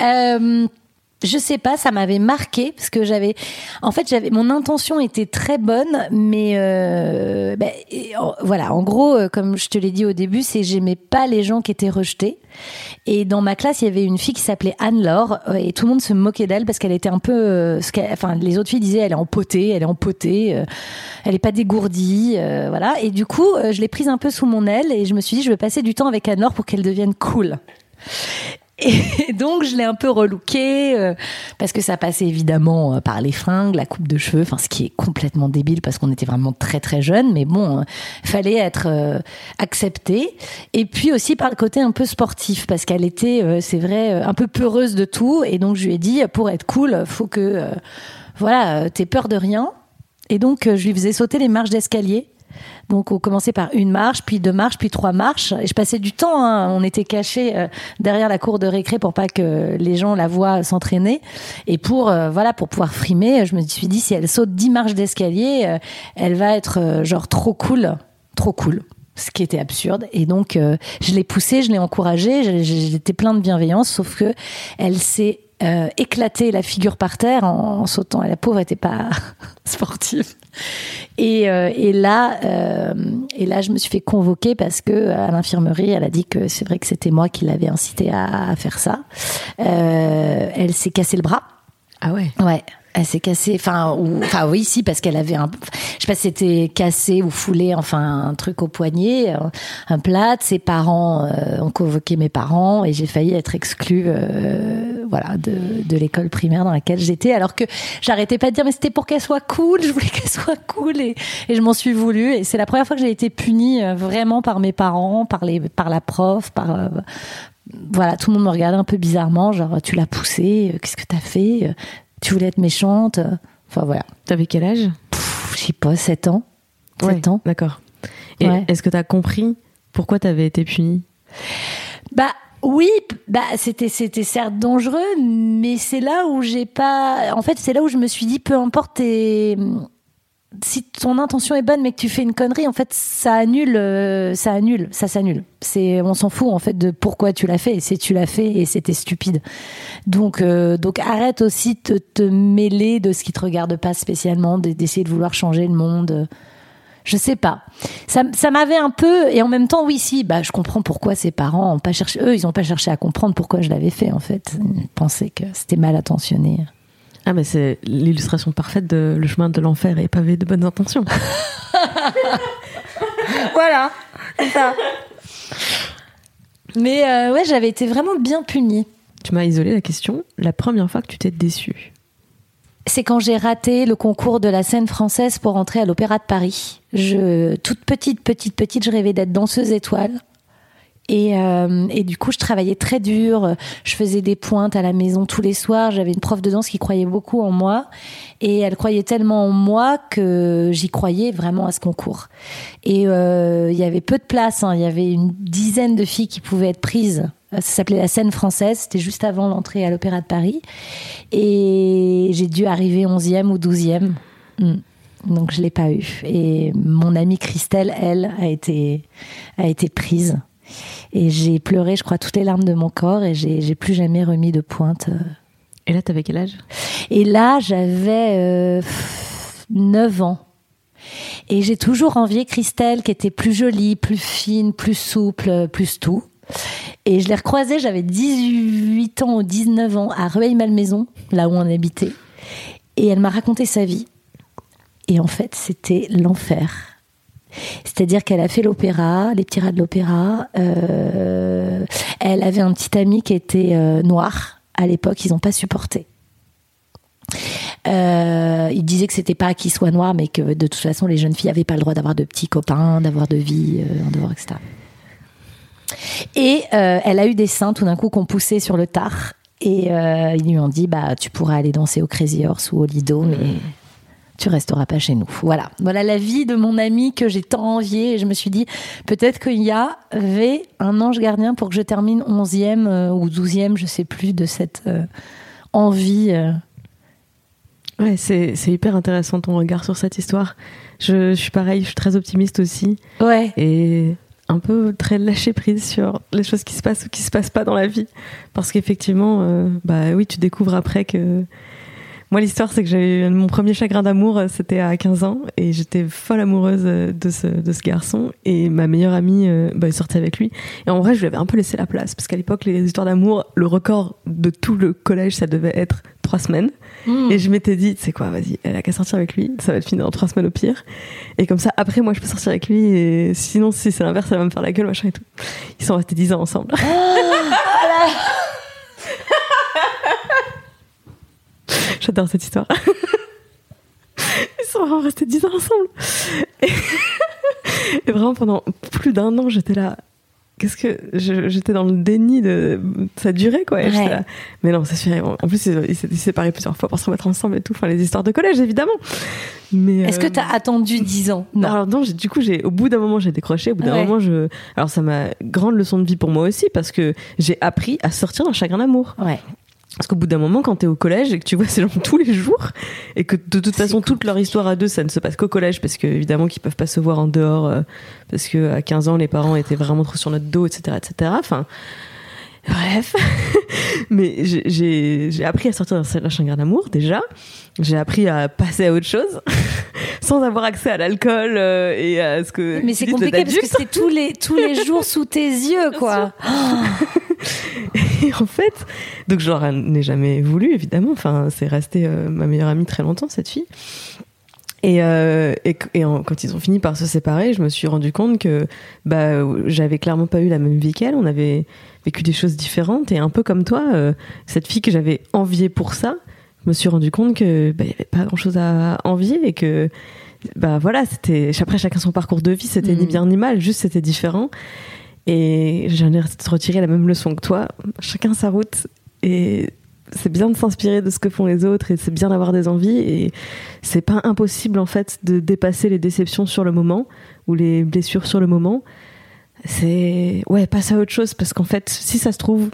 Euh, je sais pas, ça m'avait marqué parce que j'avais, en fait, j'avais mon intention était très bonne, mais euh, ben, en- voilà, en gros, euh, comme je te l'ai dit au début, c'est j'aimais pas les gens qui étaient rejetés. Et dans ma classe, il y avait une fille qui s'appelait Anne-Laure euh, et tout le monde se moquait d'elle parce qu'elle était un peu, enfin, les autres filles disaient elle est empotée, elle est empotée, elle est pas dégourdie, voilà. Et du coup, je l'ai prise un peu sous mon aile et je me suis dit je vais passer du temps avec Anne-Laure pour qu'elle devienne cool. Et donc je l'ai un peu relooké euh, parce que ça passait évidemment euh, par les fringues, la coupe de cheveux, enfin ce qui est complètement débile parce qu'on était vraiment très très jeunes, mais bon, euh, fallait être euh, accepté. Et puis aussi par le côté un peu sportif parce qu'elle était, c'est vrai, un peu peureuse de tout. Et donc je lui ai dit pour être cool, faut que voilà, t'aies peur de rien. Et donc je lui faisais sauter les marches d'escalier. Donc on commençait par une marche, puis deux marches, puis trois marches. Et je passais du temps. hein. On était cachés euh, derrière la cour de récré pour pas que les gens la voient s'entraîner. Et pour euh, voilà, pour pouvoir frimer, je me suis dit si elle saute dix marches d'escalier, euh, elle va être genre trop cool, trop cool. Ce qui était absurde. Et donc je l'ai poussée, je l'ai encouragée. J'étais plein de bienveillance, sauf que elle s'est euh, éclaté la figure par terre en, en sautant. Et la pauvre était pas sportive. Et, euh, et là, euh, et là, je me suis fait convoquer parce que à l'infirmerie, elle a dit que c'est vrai que c'était moi qui l'avais incité à, à faire ça. Euh, elle s'est cassé le bras. Ah ouais. Ouais. Elle s'est cassée, enfin, enfin oui, si, parce qu'elle avait un, je sais pas si c'était cassé ou foulé, enfin un truc au poignet, un, un plat. Ses parents euh, ont convoqué mes parents et j'ai failli être exclue, euh, voilà, de, l'école primaire dans laquelle j'étais, alors que j'arrêtais pas de dire mais c'était pour qu'elle soit cool, je voulais qu'elle soit cool et, je m'en suis voulu et c'est la première fois que j'ai été punie euh, vraiment par mes parents, par les, par la prof, par euh, voilà, tout le monde me regardait un peu bizarrement, genre tu l'as poussée, euh, qu'est-ce que t'as fait Euh, Tu voulais être méchante euh, Enfin voilà. T'avais quel âge? Je sais pas, 7 ans. 7 Ouais, ans. D'accord. Et Ouais. est-ce que t'as compris pourquoi t'avais été punie? Bah oui, bah c'était c'était certes dangereux, mais c'est là où j'ai pas. En fait, c'est là où je me suis dit, peu importe tes- si ton intention est bonne mais que tu fais une connerie, en fait, ça annule, euh, ça annule, ça s'annule. C'est, on s'en fout en fait de pourquoi tu l'as fait. C'est tu l'as fait et c'était stupide. Donc, euh, donc arrête aussi de te mêler de ce qui te regarde pas spécialement, de- d'essayer de vouloir changer le monde. Je sais pas. Ça, ça m'avait un peu, et en même temps, oui, si, bah, je comprends pourquoi ses parents ont pas cherché, eux, ils ont pas cherché à comprendre pourquoi je l'avais fait, en fait. Ils pensaient que c'était mal intentionné. Ah mais c'est l'illustration parfaite de le chemin de l'enfer est pavé de bonnes intentions. Voilà, c'est ça. Mais euh, ouais, j'avais été vraiment bien punie. tu m'as isolé la question. La première fois que tu t'es déçue. C'est quand j'ai raté le concours de la scène française pour entrer à l'Opéra de Paris. Je, toute petite, petite, petite, je rêvais d'être danseuse étoile. Et, euh, et du coup, je travaillais très dur. Je faisais des pointes à la maison tous les soirs. J'avais une prof de danse qui croyait beaucoup en moi. Et elle croyait tellement en moi que j'y croyais vraiment à ce concours. Et euh, il y avait peu de place. hein. Il y avait une dizaine de filles qui pouvaient être prises. Ça s'appelait la scène française. C'était juste avant l'entrée à l'Opéra de Paris. Et j'ai dû arriver 11e ou 12e. Hmm. Donc je l'ai pas eu. Et mon amie Christelle, elle, a été prise. Et j'ai pleuré, je crois, toutes les larmes de mon corps et j'ai plus jamais remis de pointe. Et là t'avais quel âge? Et là, j'avais euh, 9 ans. Et j'ai toujours envié Christelle, qui était plus jolie, plus fine, plus souple, plus tout. Et je l'ai recroisée, j'avais 18 ans ou 19 ans, à Rueil-Malmaison, là où on habitait. Et elle m'a raconté sa vie. Et en fait, c'était l'enfer. C'est-à-dire qu'elle a fait l'opéra, les petits rats de l'opéra. Euh, elle avait un petit ami qui était euh, noir. À l'époque, ils n'ont pas supporté. Euh, il disait que c'était pas qu'il soit noir, mais que de toute façon, les jeunes filles n'avaient pas le droit d'avoir de petits copains, d'avoir de vie euh, en dehors, etc. Et elle a eu des seins tout d'un coup qu'on poussait sur le tard. Et ils lui ont dit bah tu pourras aller danser au Crazy Horse ou au Lido, mais tu resteras pas chez nous. Voilà, voilà la vie de mon ami que j'ai tant envié. Et je me suis dit peut-être qu'il y avait un ange gardien pour que je termine 11e euh, ou 12e, je sais plus, de cette euh, envie. euh. Ouais, c'est c'est hyper intéressant ton regard sur cette histoire. Je, je suis pareil, je suis très optimiste aussi Ouais. et un peu très lâcher prise sur les choses qui se passent ou qui se passent pas dans la vie. Parce qu'effectivement, euh, bah oui, tu découvres après que. Moi, l'histoire, c'est que j'ai eu mon premier chagrin d'amour, euh, c'était à 15 ans, et j'étais folle amoureuse euh, de ce, de ce garçon, et ma meilleure amie euh, bah, sortait avec lui. Et en vrai, je lui avais un peu laissé la place, parce qu'à l'époque, les histoires d'amour, le record de tout le collège, ça devait être trois semaines. Mmh. Et je m'étais dit, c'est quoi, vas-y, elle a qu'à sortir avec lui, ça va être fini dans trois semaines au pire. Et comme ça, après, moi, je peux sortir avec lui, et sinon, si c'est l'inverse, elle va me faire la gueule, machin et tout. Ils sont restés dix ans ensemble. J'adore cette histoire. Ils sont vraiment restés dix ans ensemble. Et, et vraiment, pendant plus d'un an, j'étais là. Qu'est-ce que j'étais dans le déni de ça durait quoi et j'étais Ouais. là, mais non ça suffit en plus ils s'étaient séparés plusieurs fois pour se remettre ensemble et tout enfin les histoires de collège évidemment mais Est-ce que euh, tu as attendu 10 ans? Non. Alors non, du coup, au bout d'un moment, j'ai décroché. Au bout d'un Ouais. moment, je. Alors ça m'a grande leçon de vie pour moi aussi parce que j'ai appris à sortir d'un chagrin d'amour. Ouais. Parce qu'au bout d'un moment, quand t'es au collège et que tu vois ces gens tous les jours et que de toute façon toute leur histoire à deux, ça ne se passe qu'au collège parce que évidemment qu'ils peuvent pas se voir en dehors euh, parce que à 15 ans les parents étaient vraiment trop sur notre dos, etc., etc. Enfin. Bref, mais j'ai appris à sortir d'un chagrin d'amour déjà. J'ai appris à passer à autre chose sans avoir accès à l'alcool euh, et à ce que. Mais c'est compliqué parce que c'est tous les tous les jours sous tes yeux, quoi. et en fait, donc je leur ai jamais voulu évidemment. Enfin, c'est resté euh, ma meilleure amie très longtemps cette fille. Et, euh, et, quand ils ont fini par se séparer, je me suis rendu compte que bah, j'avais clairement pas eu la même vie qu'elle. On avait vécu des choses différentes. Et un peu comme toi, euh, cette fille que j'avais enviée pour ça, je me suis rendu compte que bah, y avait pas grand chose à envier et que bah voilà, c'était après chacun son parcours de vie, c'était ni mm. bien ni mal, juste c'était différent. Et j'en ai retiré la même leçon que toi. Chacun sa route. Et c'est bien de s'inspirer de ce que font les autres et c'est bien d'avoir des envies et c'est pas impossible en fait de dépasser les déceptions sur le moment ou les blessures sur le moment. C'est ouais, passe à autre chose parce qu'en fait, si ça se trouve,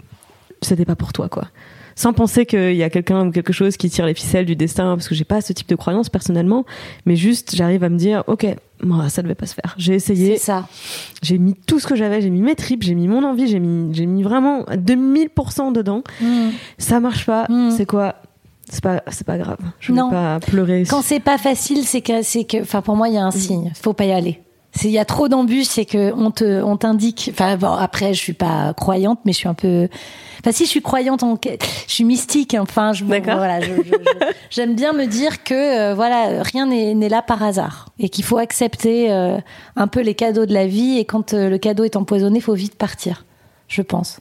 c'était pas pour toi quoi sans penser qu'il y a quelqu'un ou quelque chose qui tire les ficelles du destin, parce que j'ai pas ce type de croyance personnellement, mais juste j'arrive à me dire, ok, moi ça devait pas se faire. J'ai essayé. C'est ça. J'ai mis tout ce que j'avais, j'ai mis mes tripes, j'ai mis mon envie, j'ai mis, j'ai mis vraiment 2000% dedans. Mm. Ça marche pas. Mm. C'est quoi? C'est pas c'est pas grave je ne vais pas pleurer quand c'est pas facile c'est que c'est que enfin pour moi il y a un mm. signe faut pas y aller il y a trop d'embûches, c'est que on te, on t'indique. Enfin bon, après, je suis pas croyante, mais je suis un peu. Enfin, si je suis croyante, en... je suis mystique. Enfin, je, voilà, j'aime bien me dire que euh, voilà, rien n'est là par hasard et qu'il faut accepter euh, un peu les cadeaux de la vie. Et quand euh, le cadeau est empoisonné, il faut vite partir. Je pense.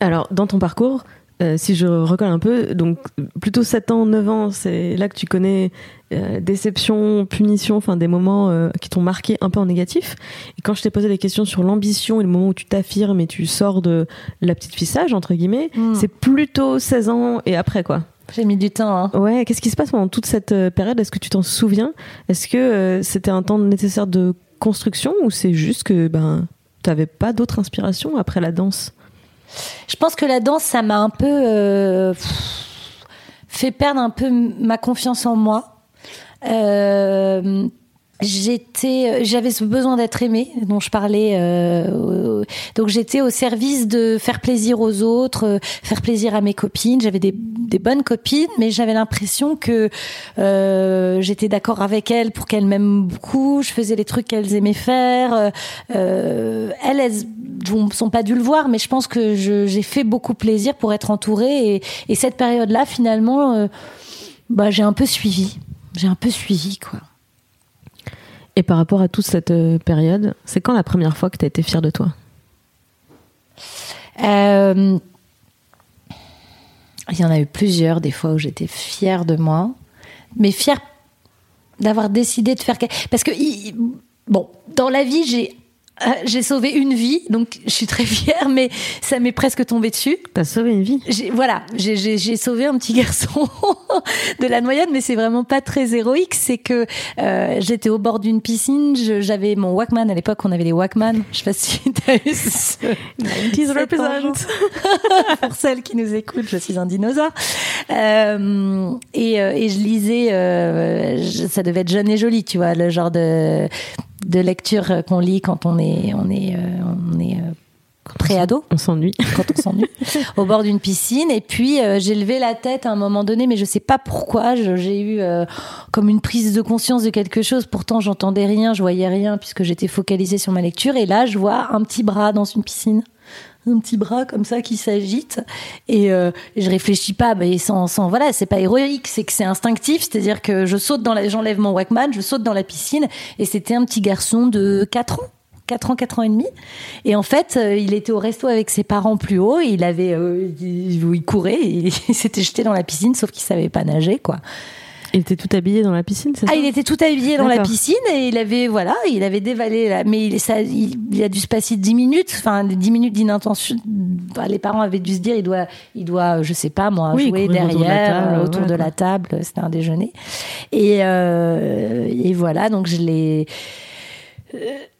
Alors, dans ton parcours, euh, si je recolle un peu, donc plutôt 7 ans, 9 ans, c'est là que tu connais euh, déception, punition, enfin des moments euh, qui t'ont marqué un peu en négatif. Et quand je t'ai posé des questions sur l'ambition et le moment où tu t'affirmes et tu sors de la petite fissage, entre guillemets, hmm. c'est plutôt 16 ans et après quoi. J'ai mis du temps. Hein. Ouais, qu'est-ce qui se passe pendant toute cette période? Est-ce que tu t'en souviens? Est-ce que c'était un temps nécessaire de construction ou c'est juste que ben t'avais pas d'autre inspiration après la danse? Je pense que la danse, ça m'a un peu euh, fait perdre un peu ma confiance en moi. Euh, j'étais j'avais ce besoin d'être aimée dont je parlais euh, donc j'étais au service de faire plaisir aux autres euh, faire plaisir à mes copines. J'avais des, bonnes copines mais j'avais l'impression que euh, j'étais d'accord avec elles pour qu'elles m'aiment beaucoup. Je faisais les trucs qu'elles aimaient faire. Euh, elles elles sont pas dû le voir mais je pense que j'ai fait beaucoup plaisir pour être entourée. Et, et cette période là finalement euh, bah j'ai un peu suivi. J'ai un peu suivi quoi et par rapport à toute cette euh, période, c'est quand la première fois que tu as été fière de toi? Euh, Il y en a eu plusieurs, des fois où j'étais fière de moi. Mais fière d'avoir décidé de faire... Parce que, bon, dans la vie, j'ai euh, j'ai sauvé une vie, donc je suis très fière, mais ça m'est presque tombé dessus. T'as sauvé une vie Voilà, j'ai sauvé un petit garçon de la noyade, mais c'est vraiment pas très héroïque. C'est que euh, j'étais au bord d'une piscine, j'avais mon Walkman à l'époque, on avait des Walkman. Je sais pas si t'as eu ce... 90s represent. Pour celles qui nous écoutent, je suis un dinosaure. Euh, et, et je lisais, ça devait être jeune et joli, tu vois, le genre de de lecture qu'on lit quand on est on est euh, on est euh, pré-ado. On s'ennuie. Quand on s'ennuie. au bord d'une piscine. Et puis, euh, j'ai levé la tête à un moment donné, mais je sais pas pourquoi. J'ai eu comme une prise de conscience de quelque chose. Pourtant, j'entendais rien, je voyais rien, puisque j'étais focalisée sur ma lecture. Et là, je vois un petit bras dans une piscine un petit bras comme ça qui s'agite et, euh, je réfléchis pas mais sans, sans voilà c'est pas héroïque c'est que c'est instinctif c'est-à-dire que je saute dans la j'enlève mon Walkman je saute dans la piscine et c'était un petit garçon de 4 ans 4 ans, 4 ans et demi. Et en fait, euh, il était au resto avec ses parents plus haut. il avait, euh, il, courait, il, il s'était jeté dans la piscine, sauf qu'il savait pas nager, quoi. Il était tout habillé dans la piscine, c'est ah, il était tout habillé dans la piscine et il avait, voilà, il avait dévalé, la, mais il, ça, il, a dû se passer 10 minutes, enfin, 10 minutes d'inintention. les parents avaient dû se dire, il doit, il doit, je sais pas, moi, jouer derrière, autour de la table, c'était un déjeuner. Et, euh, et voilà, donc je l'ai,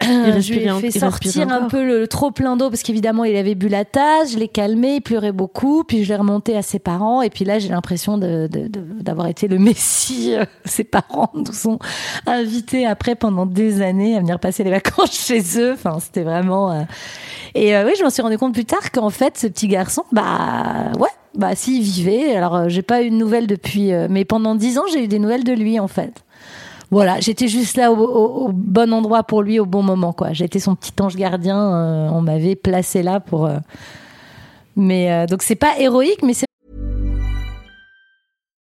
je lui ai fait sortir un peu le, trop plein d'eau parce qu'évidemment il avait bu la tasse, je l'ai calmé, il pleurait beaucoup, puis je l'ai remonté à ses parents et puis là j'ai l'impression d'avoir été le messie. Euh, ses parents nous ont invités après pendant des années à venir passer les vacances chez eux. Enfin c'était vraiment. Euh, et euh, oui je m'en suis rendu compte plus tard qu'en fait ce petit garçon bah ouais bah s'il vivait alors j'ai pas eu de nouvelles depuis mais pendant dix ans j'ai eu des nouvelles de lui en fait voilà, j'étais juste là au, bon endroit pour lui au bon moment, quoi. J'étais son petit ange gardien. Euh, on m'avait placé là pour. Euh, mais euh, donc c'est pas héroïque, mais c'est.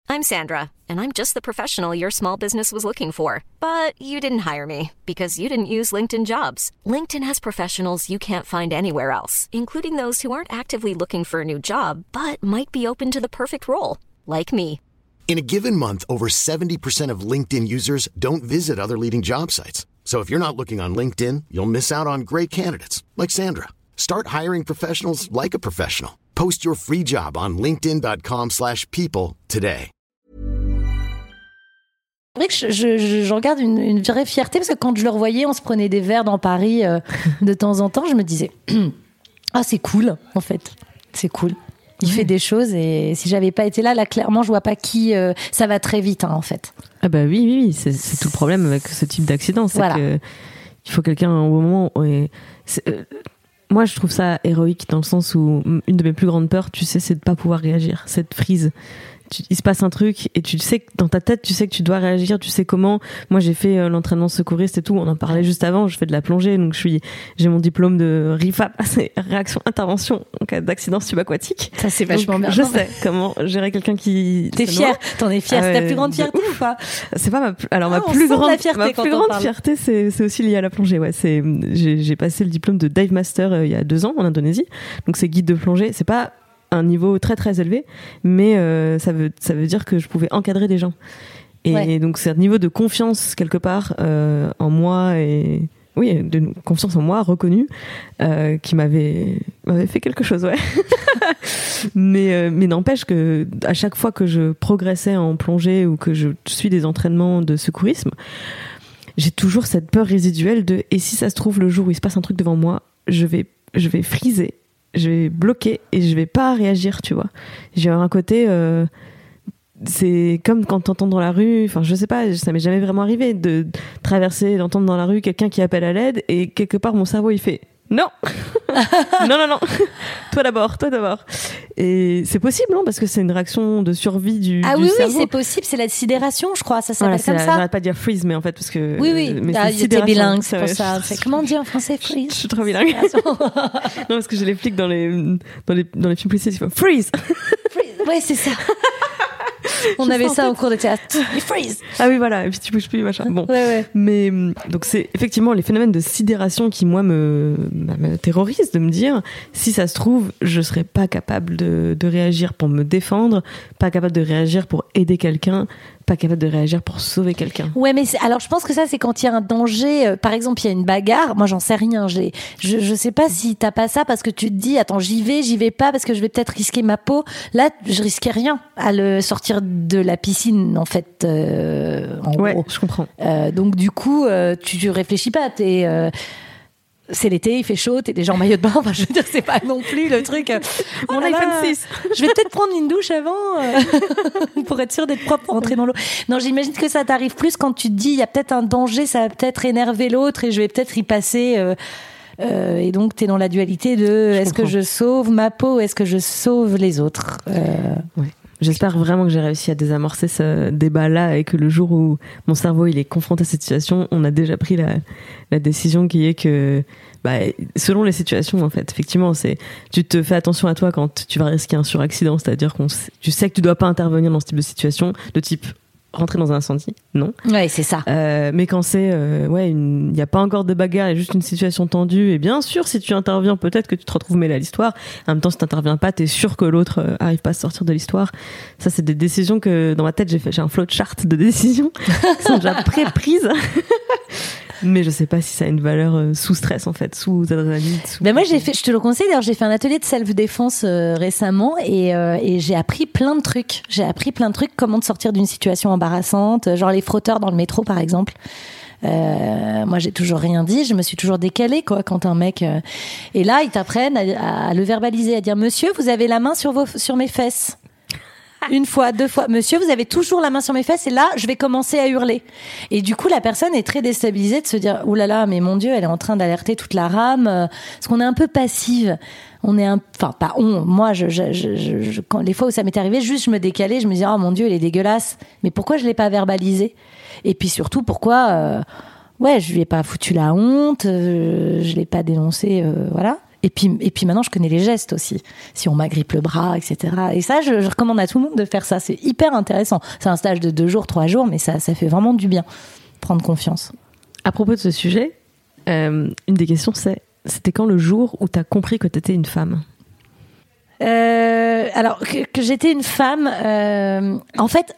I'm Sandra, and I'm just the professional your small business was looking for, but you didn't hire me because you didn't use LinkedIn Jobs. LinkedIn has professionals you can't find anywhere else, including those who aren't actively looking for a new job but might be open to the perfect role, like me. In a given month, over 70% of LinkedIn users don't visit other leading job sites. So if you're not looking on LinkedIn, you'll miss out on great candidates like Sandra. Start hiring professionals like a professional. Post your free job on linkedin.com/people today. Je, je, j'en garde une, une, vraie fierté parce que quand je le revoyais, on se prenait des verres dans Paris euh, de temps en temps, je me disais ah c'est cool en fait, c'est cool. Il fait des choses et si j'avais pas été là, là clairement je vois pas qui. Euh, ça va très vite hein, en fait. Ah bah oui oui, oui. c'est tout le problème avec ce type d'accident, c'est que il faut quelqu'un au moment. Et euh, moi je trouve ça héroïque dans le sens où une de mes plus grandes peurs, tu sais, c'est de pas pouvoir réagir, cette frise il se passe un truc et tu sais que dans ta tête, tu sais que tu dois réagir, tu sais comment. Moi, j'ai fait euh, l'entraînement secouriste et tout. On en parlait juste avant. Je fais de la plongée, donc je suis, j'ai mon diplôme de RIFAP, c'est réaction intervention en cas d'accident subaquatique. Ça c'est vachement bien. Je sais comment gérer quelqu'un qui. T'es fier, t'en es fier. c'est ta plus grande fierté ou pas C'est pas ma. Alors ma ah, plus grande fierté. Ma plus grande fierté, c'est c'est aussi lié à la plongée. Ouais, c'est j'ai passé le diplôme de dive master euh, il y a deux ans en Indonésie. Donc c'est guide de plongée. C'est pas un niveau très très élevé, mais euh, ça, veut, ça veut dire que je pouvais encadrer des gens. Et donc c'est un niveau de confiance quelque part euh, en moi et oui, de confiance en moi reconnu euh, qui m'avait m'avait fait quelque chose, ouais. mais mais n'empêche que à chaque fois que je progressais en plongée ou que je suis des entraînements de secourisme, j'ai toujours cette peur résiduelle de et si ça se trouve le jour où il se passe un truc devant moi, je vais je vais friser je vais bloquer et je vais pas réagir, tu vois. J'ai un côté, euh, c'est comme quand t'entends dans la rue, enfin je sais pas, ça m'est jamais vraiment arrivé de traverser, d'entendre dans la rue quelqu'un qui appelle à l'aide et quelque part mon cerveau il fait non. Non non non. Toi d'abord toi d'abord. Et c'est possible non parce que c'est une réaction de survie du ah oui oui c'est possible c'est la sidération je crois ça s'appelle comme ça. j'arrête pas de dire freeze mais en fait parce que oui oui. mais ah, bilingue c'est pour ça. Comment on dit en français freeze je suis trop bilingue. Non parce que j'ai les flics dans les dans les dans les films policiers ils font freeze. Freeze. Ouais c'est ça on avait ça au cours de théâtre. freeze. Ah oui, voilà. Et puis tu bouges plus, machin. Bon. Mais hum, donc c'est effectivement les phénomènes de sidération qui moi me, bah, me terrorisent de me dire si ça se trouve je serais pas capable de, de réagir pour me défendre, pas capable de réagir pour aider quelqu'un, pas capable de réagir pour sauver quelqu'un. Ouais, mais alors je pense que ça c'est quand il y a un danger. Euh, par exemple, il y a une bagarre. Moi, j'en sais rien. J'ai, je, je sais pas si t'as pas ça parce que tu te dis, attends, j'y vais, j'y vais pas parce que je vais peut-être risquer ma peau. Là, je risquais rien à le sortir de la piscine, en fait. Euh, en ouais, je comprends. Euh, donc du coup, tu, tu réfléchis pas. T'es c'est l'été, il fait chaud, t'es déjà en maillot de bain. Enfin, je veux dire, c'est pas non plus le truc. Euh, Mon iPhone 6. Je vais peut-être prendre une douche avant euh, pour être sûr d'être propre pour rentrer dans l'eau. Non, j'imagine que ça t'arrive plus quand tu te dis, il y a peut-être un danger, ça va peut-être énerver l'autre et je vais peut-être y passer. Euh, euh, et donc, tu es dans la dualité de est-ce que je sauve ma peau, est-ce que je sauve les autres euh... ouais. J'espère vraiment que j'ai réussi à désamorcer ce débat-là et que le jour où mon cerveau il est confronté à cette situation, on a déjà pris la, décision qui est que, bah, selon les situations en fait, effectivement, c'est tu te fais attention à toi quand tu vas risquer un suraccident, c'est-à-dire qu'on tu sais que tu dois pas intervenir dans ce type de situation, de type rentrer dans un incendie, non. Ouais, c'est ça. Euh, mais quand c'est, euh, ouais, il n'y a pas encore de bagarre, il y a juste une situation tendue, et bien sûr, si tu interviens, peut-être que tu te retrouves mêlé à l'histoire. En même temps, si tu n'interviens pas, t'es sûr que l'autre euh, arrive pas à sortir de l'histoire. Ça, c'est des décisions que dans ma tête, j'ai fait, j'ai un flowchart de décisions qui sont déjà pré-prises. mais je sais pas si ça a une valeur euh, sous stress en fait, sous adrénaline. Ben moi j'ai fait, je te le conseille d'ailleurs, j'ai fait un atelier de self défense euh, récemment et, et j'ai appris plein de trucs. J'ai appris plein de trucs, comment de sortir d'une situation embarrassante, genre les frotteurs dans le métro par exemple. Euh, moi, j'ai toujours rien dit. Je me suis toujours décalée, quoi, quand un mec. euh, Et là, ils t'apprennent à, à le verbaliser, à dire Monsieur, vous avez la main sur, vos, sur mes fesses. Une fois, deux fois. Monsieur, vous avez toujours la main sur mes fesses et là, je vais commencer à hurler. Et du coup, la personne est très déstabilisée de se dire, là, mais mon Dieu, elle est en train d'alerter toute la rame. euh, Parce qu'on est un peu passive. On est un, enfin, pas on. Moi, je, je, je- je- quand, les fois où ça m'est arrivé, juste je me décalais, je me disais, oh mon Dieu, elle est dégueulasse. Mais pourquoi je l'ai pas verbalisé? Et puis surtout, pourquoi, euh, ouais, je lui ai pas foutu la honte, euh, je l'ai pas dénoncé, euh, voilà. Et puis, et puis maintenant, je connais les gestes aussi. Si on m'agrippe le bras, etc. Et ça, je, je recommande à tout le monde de faire ça. C'est hyper intéressant. C'est un stage de deux jours, trois jours, mais ça, ça fait vraiment du bien. Prendre confiance. À propos de ce sujet, euh, une des questions c'est c'était quand le jour où t'as compris que t'étais une femme? Euh, alors que, que j'étais une femme, euh, en fait,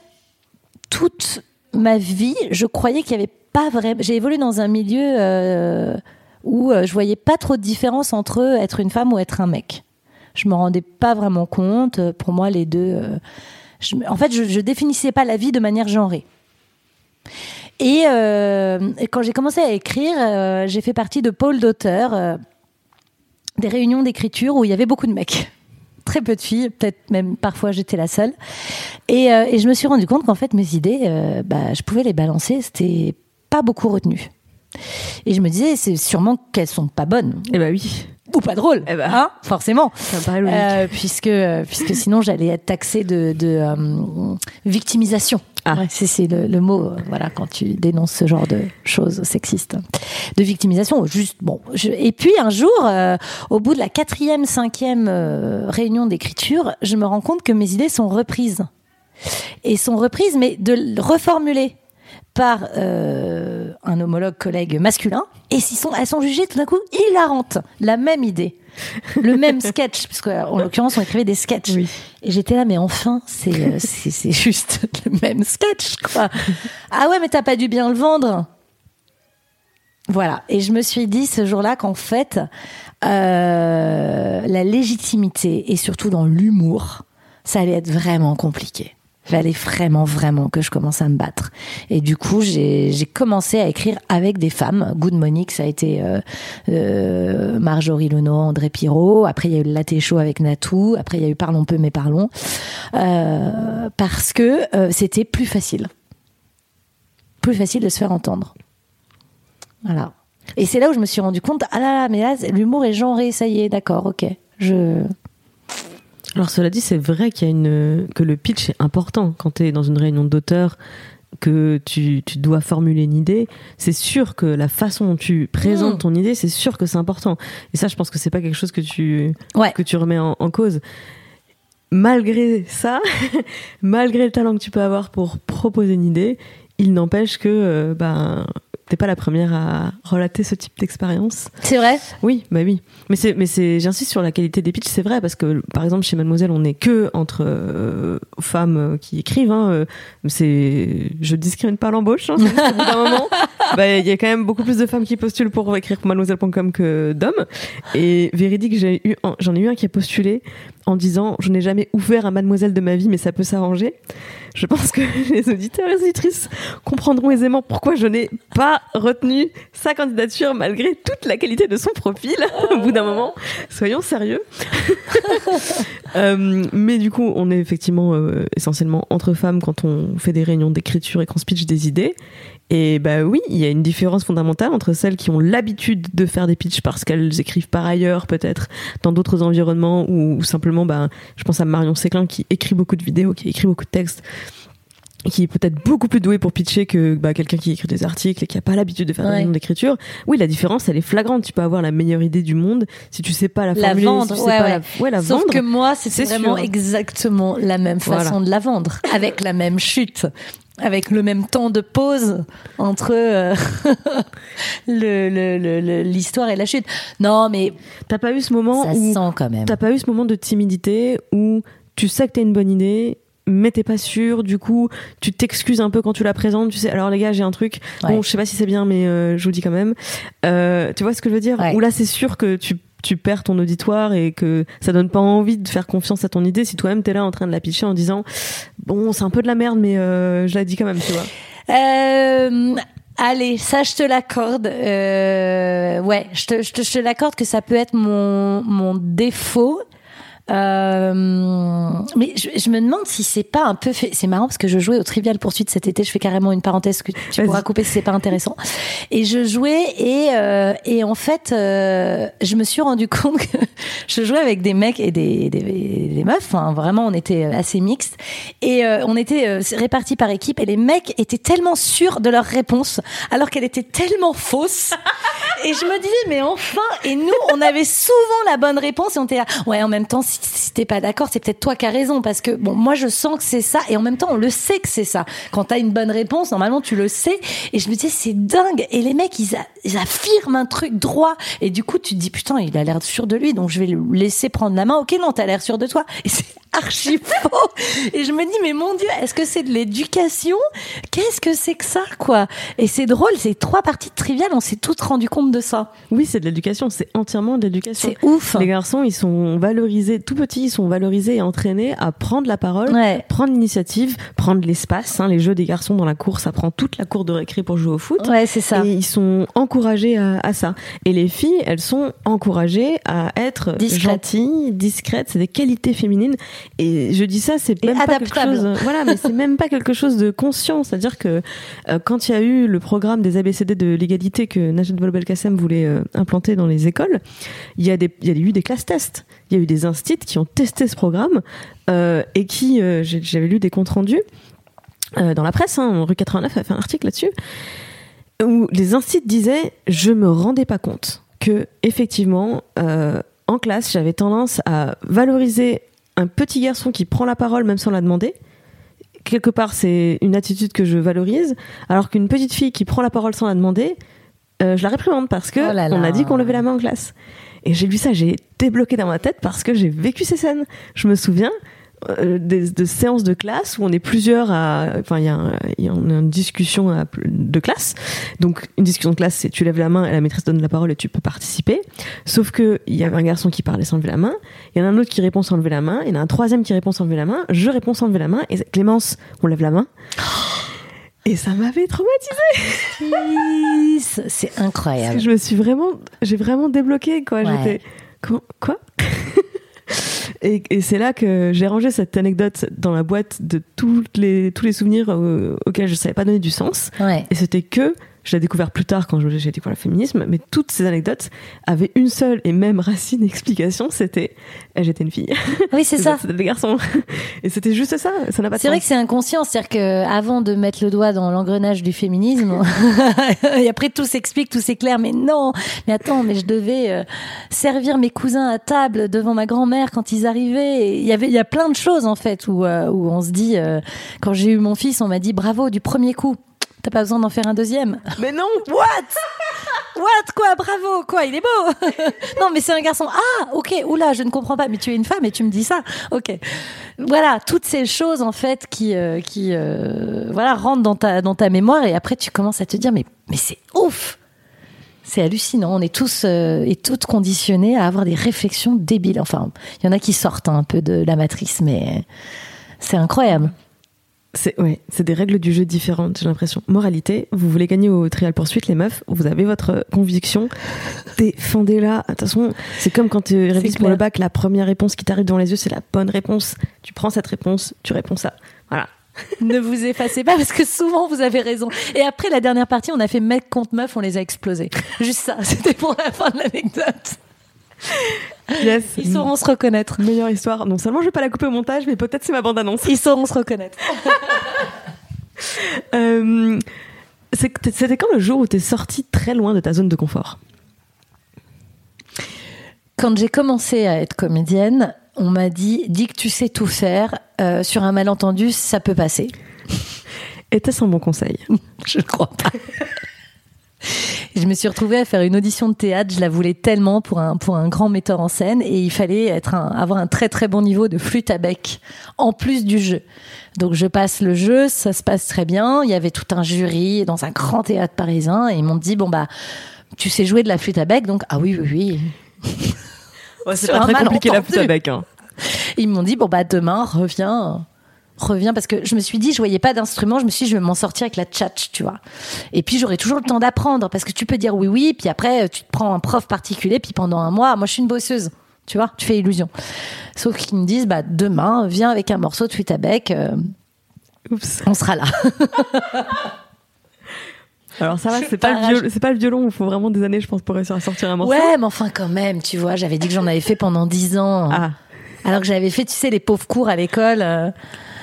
toute ma vie, je croyais qu'il y avait pas vrai. J'ai évolué dans un milieu où euh, je voyais pas trop de différence entre être une femme ou être un mec. Je me rendais pas vraiment compte. Pour moi, les deux. euh, en fait, je, je définissais pas la vie de manière genrée. Et, euh, quand j'ai commencé à écrire, euh, j'ai fait partie de pôles d'auteurs, euh, des réunions d'écriture où il y avait beaucoup de mecs. Très peu de filles, peut-être même parfois j'étais la seule. Et, euh, et je me suis rendu compte qu'en fait mes idées, euh, bah, je pouvais les balancer, c'était pas beaucoup retenu. Et je me disais, c'est sûrement qu'elles sont pas bonnes Eh bah oui, ou pas drôles, Eh ben. hein, forcément. ça me paraît logique. Euh, puisque, euh, puisque sinon j'allais être taxée de, de euh, victimisation. Ah. Ouais, c'est le, le mot, euh, voilà, quand tu dénonces ce genre de choses sexistes. De victimisation, juste, bon. je- et puis un jour, euh, au bout de la quatrième, cinquième euh, réunion d'écriture, je me rends compte que mes idées sont reprises. Et sont reprises, mais de reformulées par euh, un homologue collègue masculin, et sont, elles sont jugées tout d'un coup hilarantes. La même idée, le même sketch, parce qu'en l'occurrence on écrivait des sketchs. Et j'étais là, mais enfin, c'est euh, c'est c'est juste le même sketch, quoi. Ah ouais, mais t'as pas dû bien le vendre. Voilà. Et je me suis dit ce jour-là qu'en fait, euh, la légitimité et surtout dans l'humour, ça allait être vraiment compliqué. Fallait vraiment, vraiment que je commence à me battre. Et du coup, j'ai commencé à écrire avec des femmes. Good Monique, ça a été euh, euh, Marjorie Leno, André Pirot. Après, il y a eu Latte Show avec Natou. Après, il y a eu Parlons peu, mais parlons. Euh, parce que c'était plus facile. Plus facile de se faire entendre. Voilà. Et c'est là où je me suis rendu compte, ah là là, mais là, l'humour est genré, ça y est, d'accord, ok. Je... Alors cela dit, c'est vrai qu'il y a une que le pitch est important quand tu es dans une réunion d'auteurs que tu, tu dois formuler une idée, c'est sûr que la façon dont tu présentes Mm. ton idée, c'est sûr que c'est important. Et ça, je pense que c'est pas quelque chose que tu Ouais. que tu remets en, en cause. Malgré ça, malgré le talent que tu peux avoir pour proposer une idée, il n'empêche que euh, ben t'es pas la première à relater ce type d'expérience. C'est vrai? Oui, bah oui. Mais c'est, mais c'est, j'insiste sur la qualité des pitchs, c'est vrai, parce que, par exemple, chez Mademoiselle, on n'est que entre euh, femmes euh, qui écrivent, hein, euh, c'est, je discrimine pas l'embauche, hein, d'un moment, bah, il y a quand même beaucoup plus de femmes qui postulent pour écrire pour mademoiselle.com que d'hommes. Et véridique, j'ai eu, un- j'en ai eu un qui a postulé en disant, je n'ai jamais ouvert à Mademoiselle de ma vie, mais ça peut s'arranger. Je pense que les auditeurs et les auditrices comprendront aisément pourquoi je n'ai pas retenu sa candidature malgré toute la qualité de son profil. Au bout d'un moment, soyons sérieux. Euh, mais du coup, on est effectivement euh, essentiellement entre femmes quand on fait des réunions d'écriture et qu'on se pitch des idées. Et bah oui, il y a une différence fondamentale entre celles qui ont l'habitude de faire des pitchs parce qu'elles écrivent par ailleurs, peut-être dans d'autres environnements, ou, ou simplement, bah, je pense à Marion Séclin qui écrit beaucoup de vidéos, qui écrit beaucoup de textes, qui est peut-être beaucoup plus doué pour pitcher que bah, quelqu'un qui écrit des articles et qui a pas l'habitude de faire des Ouais. réunions d'écriture. Oui, la différence, elle est flagrante. Tu peux avoir la meilleure idée du monde si tu sais pas la La formuler, vendre, si tu sais ouais, pas ouais. la, la Sauf vendre. que moi, c'est vraiment sûr. exactement la même façon Voilà. de la vendre, avec la même chute, avec le même temps de pause entre euh, le- le- le- le- l'histoire et la chute. Non, mais T'as pas eu ce moment ça où sent quand même. T'as pas eu ce moment de timidité où tu sais que t'as une bonne idée, mais t'es pas sûr, du coup, tu t'excuses un peu quand tu la présentes, tu sais, alors les gars, j'ai un truc, Ouais. bon, je sais pas si c'est bien, mais euh, je vous dis quand même. Euh, tu vois ce que je veux dire? Ouais. Où là, c'est sûr que tu, tu perds ton auditoire et que ça donne pas envie de faire confiance à ton idée si toi-même t'es là en train de la pitcher en disant, bon, c'est un peu de la merde, mais euh, je la dis quand même, tu vois. Euh, Allez, ça je te l'accorde. Euh, ouais, je te, je te, je te l'accorde que ça peut être mon, mon défaut. Euh, mais je, je me demande si c'est pas un peu fait. C'est marrant parce que je jouais au Trivial Poursuite cet été. Je fais carrément une parenthèse que tu pourras couper si c'est pas intéressant. Et je jouais et euh, et en fait, euh, je me suis rendu compte que je jouais avec des mecs et des des, des meufs. Enfin, vraiment, on était assez mixtes et euh, on était euh, répartis par équipe. Et les mecs étaient tellement sûrs de leur réponse alors qu'elle était tellement fausse. Et je me disais, mais enfin, et nous, on avait souvent la bonne réponse et on était là, ouais, en même temps, si, si t'es pas d'accord, c'est peut-être toi qui as raison parce que, bon, moi, je sens que c'est ça et en même temps, on le sait que c'est ça. Quand t'as une bonne réponse, normalement, tu le sais. Et je me disais, c'est dingue. Et les mecs, ils, affirment un truc droit. Et du coup, tu te dis, putain, il a l'air sûr de lui, donc je vais le laisser prendre la main. Ok, non, t'as l'air sûr de toi. Et c'est archi faux. Et je me dis, mais mon Dieu, est-ce que c'est de l'éducation? Qu'est-ce que c'est que ça, quoi? Et c'est drôle, ces trois parties de trivial, on s'est toutes rendu compte de ça. Oui, c'est de l'éducation, c'est entièrement de l'éducation. C'est ouf. Les garçons, ils sont valorisés, tout petits, ils sont valorisés et entraînés à prendre la parole, Ouais. prendre l'initiative, prendre l'espace. hein. Les jeux des garçons dans la cour, ça prend toute la cour de récré pour jouer au foot. Ouais, c'est ça. Et ils sont encouragés à, à ça. Et les filles, elles sont encouragées à être Discrètes. gentilles, discrètes. C'est des qualités féminines. Et je dis ça, c'est même pas quelque chose. Voilà, mais c'est même pas quelque chose de conscient. C'est-à-dire que euh, quand il y a eu le programme des ABCD de l'égalité que Najat Vallaud-Belkacem voulait euh, implanter dans les écoles, il y a des, il y a eu des classes tests. Il y a eu des instituts qui ont testé ce programme euh, et qui, j'avais lu des comptes rendus dans la presse, hein, rue 89 a fait un article là-dessus, où les instituts disaient je me rendais pas compte que effectivement en classe j'avais tendance à valoriser un petit garçon qui prend la parole même sans la demander. Quelque part c'est une attitude que je valorise, alors qu'une petite fille qui prend la parole sans la demander, euh, je la réprimande parce que Oh là là. on a dit qu'on levait la main en classe. Et j'ai vu ça, j'ai débloqué dans ma tête parce que j'ai vécu ces scènes. Je me souviens euh, des, de séances de classe où on est plusieurs à, enfin il y a, un- il y a une discussion à de classe. Donc une discussion de classe, c'est tu lèves la main et la maîtresse donne la parole et tu peux participer. Sauf que il y avait un garçon qui parlait sans lever la main, il y en a un autre qui répond sans lever la main, il y en a un troisième qui répond sans lever la main, je réponds sans lever la main et Clémence, on lève la main. Et ça m'avait traumatisé. C'est Parce incroyable. que je me suis vraiment, j'ai vraiment débloqué quoi. Ouais. J'étais quoi? Et, et c'est là que j'ai rangé cette anecdote dans la boîte de toutes les, tous les souvenirs euh, auxquels je savais pas donner du sens. Ouais. Et c'était que, je l'ai découvert plus tard quand je- j'ai découvert le féminisme, mais toutes ces anecdotes avaient une seule et même racine explication, c'était j'étais une fille. Oui, c'est ça. C'était des garçons. Et c'était juste ça, ça n'a pas C'est vrai que c'est inconscient, c'est-à-dire que avant de mettre le doigt dans l'engrenage du féminisme, et après tout s'explique, tout s'éclaire, mais non, mais attends, mais je devais euh, servir mes cousins à table devant ma grand-mère quand ils arrivaient. Il y avait, il y a plein de choses en fait où euh, où on se dit, euh, quand j'ai eu mon fils, on m'a dit bravo du premier coup. T'as pas besoin d'en faire un deuxième. Mais non What? What Quoi? Bravo Quoi? Il est beau Non, mais c'est un garçon. Ah, ok. Oula, je ne comprends pas. Mais tu es une femme et tu me dis ça. Ok. Voilà, toutes ces choses en fait qui euh, qui euh, voilà rentrent dans ta dans ta mémoire et après tu commences à te dire mais mais c'est ouf. C'est hallucinant. On est tous euh, et toutes conditionnés à avoir des réflexions débiles. Enfin, il y en a qui sortent hein, un peu de la matrice, mais c'est incroyable. C'est ouais, c'est des règles du jeu différentes, j'ai l'impression. Moralité, vous voulez gagner au trial poursuite, les meufs, vous avez votre conviction, défendez-la. De toute façon, c'est comme quand tu révises pour le bac, la première réponse qui t'arrive dans les yeux, c'est la bonne réponse. Tu prends cette réponse, tu réponds ça. Voilà. ne vous effacez pas parce que souvent vous avez raison. Et après la dernière partie, on a fait mec contre meuf, on les a explosés. Juste ça, c'était pour la fin de l'anecdote. Yes. Ils sauront se reconnaître. Meilleure histoire. Non seulement je vais pas la couper au montage, mais peut-être c'est ma bande annonce. Ils sauront se reconnaître. Euh, C'était quand le jour où t'es sorti très loin de ta zone de confort? Quand j'ai commencé à être comédienne, on m'a dit dis que tu sais tout faire. euh, sur un malentendu, ça peut passer. Était-ce un bon conseil? Je ne crois pas. Je me suis retrouvée à faire une audition de théâtre. Je la voulais tellement pour un pour un grand metteur en scène et il fallait être un, avoir un très très bon niveau de flûte à bec en plus du jeu. Donc je passe le jeu, ça se passe très bien. Il y avait tout un jury dans un grand théâtre parisien et ils m'ont dit bon bah tu sais jouer de la flûte à bec donc ah oui oui oui. Ouais, c'est pas très compliqué la flûte à bec. Hein. Ils m'ont dit bon bah demain reviens reviens parce que je me suis dit je voyais pas d'instrument je me suis dit je vais m'en sortir avec la tchatch tu vois. Et puis j'aurai toujours le temps d'apprendre parce que tu peux dire oui oui puis après tu te prends un prof particulier puis pendant un mois moi je suis une bosseuse tu vois tu fais illusion. Sauf qu'ils me disent bah demain viens avec un morceau de flûte à bec euh, Oups. on sera là. Alors ça va, c'est pas, le viol- c'est pas le violon où il faut vraiment des années, je pense, pour réussir à sortir un morceau. ouais mais enfin quand même tu vois j'avais dit que j'en avais fait pendant dix ans. Ah, alors que j'avais fait tu sais les pauvres cours à l'école euh,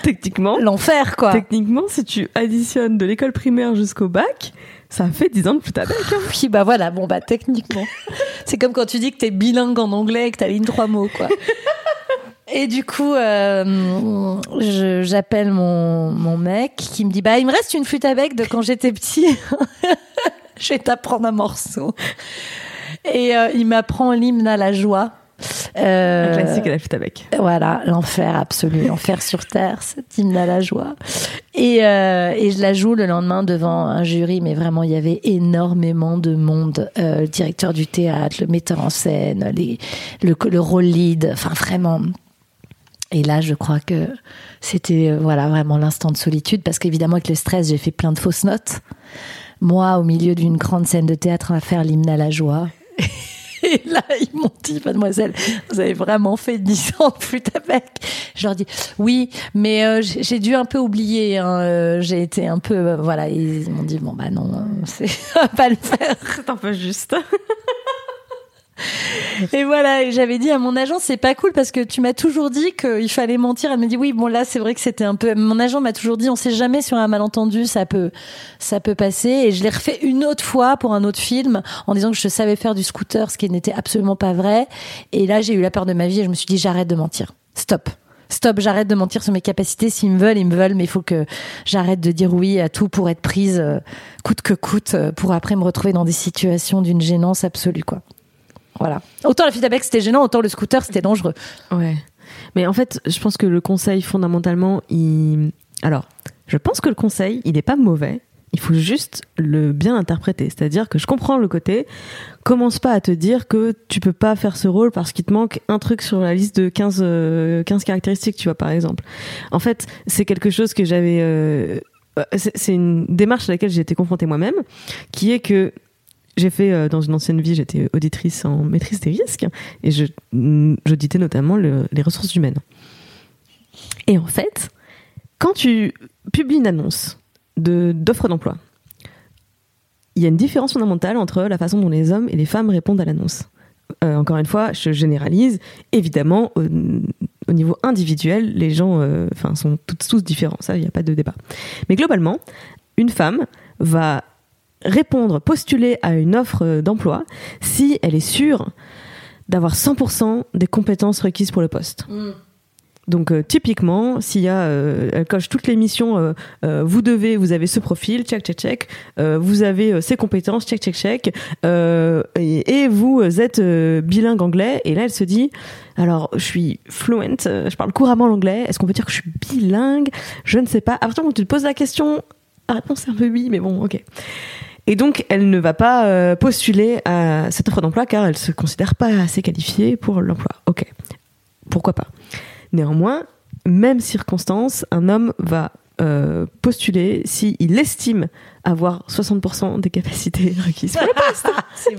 techniquement, l'enfer quoi techniquement, si tu additionnes de l'école primaire jusqu'au bac, ça fait 10 ans de flûte à bec. hein. Oui, bah voilà, bon, bah techniquement. C'est comme quand tu dis que t'es bilingue en anglais et que t'as ligne trois mots, quoi. Et du coup, euh, j'appelle mon, mon mec qui me dit Bah, il me reste une flûte à bec de quand j'étais petit. je vais t'apprendre un morceau. Et euh, il m'apprend l'hymne à la joie. Euh, Un classique à la flûte à bec. voilà, l'enfer absolu, l'enfer sur terre, cet hymne à la joie. Et, euh, et je la joue le lendemain devant un jury, mais vraiment, il y avait énormément de monde. Euh, le directeur du théâtre, le metteur en scène, les, le, le rôle lead, enfin vraiment. Et là, je crois que c'était euh, voilà vraiment l'instant de solitude, parce qu'évidemment, avec le stress, j'ai fait plein de fausses notes. Moi, au milieu d'une grande scène de théâtre, à faire l'hymne à la joie. Et là, ils m'ont dit, mademoiselle, vous avez vraiment fait 10 ans de bec. Je leur dis, oui, mais euh, j'ai dû un peu oublier. hein, euh, j'ai été un peu, euh, voilà. Ils m'ont dit, bon bah non, euh, c'est pas le faire. C'est un peu juste. Et voilà, j'avais dit à mon agent, c'est pas cool parce que tu m'as toujours dit qu'il fallait mentir. Elle me dit, oui, bon là, c'est vrai que c'était un peu. Mon agent m'a toujours dit, on sait jamais sur un malentendu, ça peut, ça peut passer. Et je l'ai refait une autre fois pour un autre film en disant que je savais faire du scooter, ce qui n'était absolument pas vrai. Et là, j'ai eu la peur de ma vie et je me suis dit, j'arrête de mentir. Stop. Stop, j'arrête de mentir sur mes capacités. S'ils me veulent, ils me veulent, mais il faut que j'arrête de dire oui à tout pour être prise euh, coûte que coûte, euh, pour après me retrouver dans des situations d'une gênance absolue, quoi. Voilà. Autant la flûte à c'était gênant, autant le scooter c'était dangereux. Ouais. Mais en fait, je pense que le conseil, fondamentalement, il. Alors, je pense que le conseil, il n'est pas mauvais. Il faut juste le bien interpréter. C'est-à-dire que je comprends le côté. Commence pas à te dire que tu peux pas faire ce rôle parce qu'il te manque un truc sur la liste de 15, euh, 15 caractéristiques, tu vois, par exemple. En fait, c'est quelque chose que j'avais. euh, c'est une démarche à laquelle j'ai été confrontée moi-même, qui est que j'ai fait euh, dans une ancienne vie, j'étais auditrice en maîtrise des risques et mm, j'auditais notamment le- les ressources humaines. Et en fait, quand tu publies une annonce de d'offre d'emploi, il y a une différence fondamentale entre la façon dont les hommes et les femmes répondent à l'annonce. Euh, encore une fois, je généralise. Évidemment, au, au niveau individuel, les gens euh, sont toutes, tous différents. Ça, il n'y a pas de débat. Mais globalement, une femme va répondre, postuler à une offre d'emploi si elle est sûre d'avoir 100% des compétences requises pour le poste. Donc euh, typiquement, s'il y a, euh, elle coche toutes les missions, euh, euh, vous devez, vous avez ce profil, check, check, check, euh, vous avez euh, ces compétences, check, check, check, euh, et, et vous êtes euh, bilingue anglais. Et là, elle se dit, alors je suis fluent, euh, je parle couramment l'anglais. Est-ce qu'on peut dire que je suis bilingue? Je ne sais pas. À partir du moment où tu te poses la question, la réponse est un peu oui, mais bon, ok. Et donc, elle ne va pas euh, postuler à cette offre d'emploi car elle se considère pas assez qualifiée pour l'emploi. Ok, pourquoi pas. Néanmoins, même circonstance, un homme va euh, postuler s'il estime avoir 60% des capacités requises pour le poste. C'est.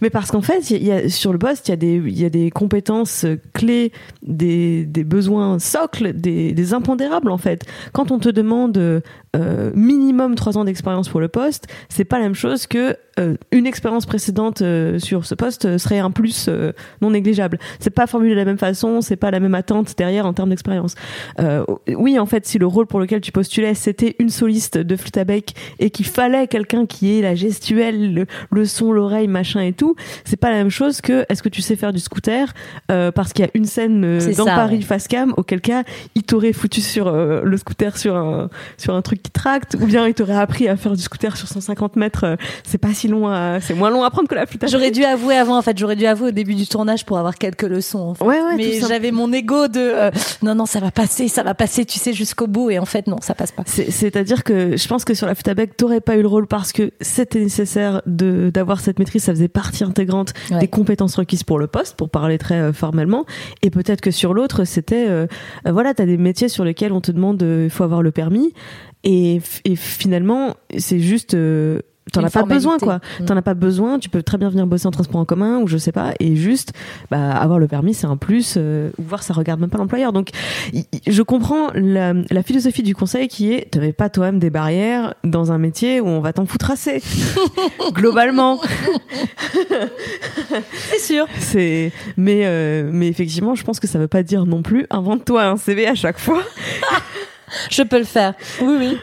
Mais parce qu'en fait, il y a, sur le poste, il y, a des- il y a des compétences clés, des, des besoins socles, des, des impondérables en fait. Quand on te demande euh, minimum trois ans d'expérience pour le poste, c'est pas la même chose que euh, une expérience précédente euh, sur ce poste euh, serait un plus euh, non négligeable. C'est pas formulé de la même façon, c'est pas la même attente derrière en termes d'expérience. Euh, oui, en fait, si le rôle pour lequel tu postulais c'était une soliste de flûte à bec et qu'il fallait quelqu'un qui ait la gestuelle, le, le son, l'oreille, machin et tout, c'est pas la même chose que est-ce que tu sais faire du scooter euh, parce qu'il y a une scène euh, dans ça, Paris ouais. face cam auquel cas il t'aurait foutu sur euh, le scooter sur un sur un truc qui tracte, ou bien il t'aurait appris à faire du scooter sur 150 mètres. euh, c'est pas si long, à- c'est moins long à prendre que la flûte. J'aurais dû avouer avant, en fait, j'aurais dû avouer au début du tournage pour avoir quelques leçons. en fait. Ouais, ouais, Mais j'avais mon ego de euh, non, non, ça va passer, ça va passer, tu sais, jusqu'au bout. Et en fait, non, ça passe pas. C'est- C'est-à-dire que je pense que sur la flûte à bec, t'aurais pas eu le rôle parce que c'était nécessaire de d'avoir cette maîtrise, ça faisait partie intégrante Ouais. des compétences requises pour le poste, pour parler très euh, formellement. Et peut-être que sur l'autre, c'était euh, euh, voilà, t'as des métiers sur lesquels on te demande, euh, il faut avoir le permis, et, et finalement, c'est juste euh, T'en as pas besoin, quoi. Mm. T'en as pas besoin. Tu peux très bien venir bosser en transport en commun ou je sais pas. Et juste, bah, avoir le permis, c'est un plus. euh, ou voir, ça regarde même pas l'employeur. Donc, y- y- je comprends la, la philosophie du conseil qui est, te mets pas toi-même des barrières dans un métier où on va t'en foutre assez. Globalement. C'est sûr. C'est, mais, euh, mais effectivement, je pense que ça veut pas dire non plus, invente-toi un CV à chaque fois. Je peux le faire. Oui, oui.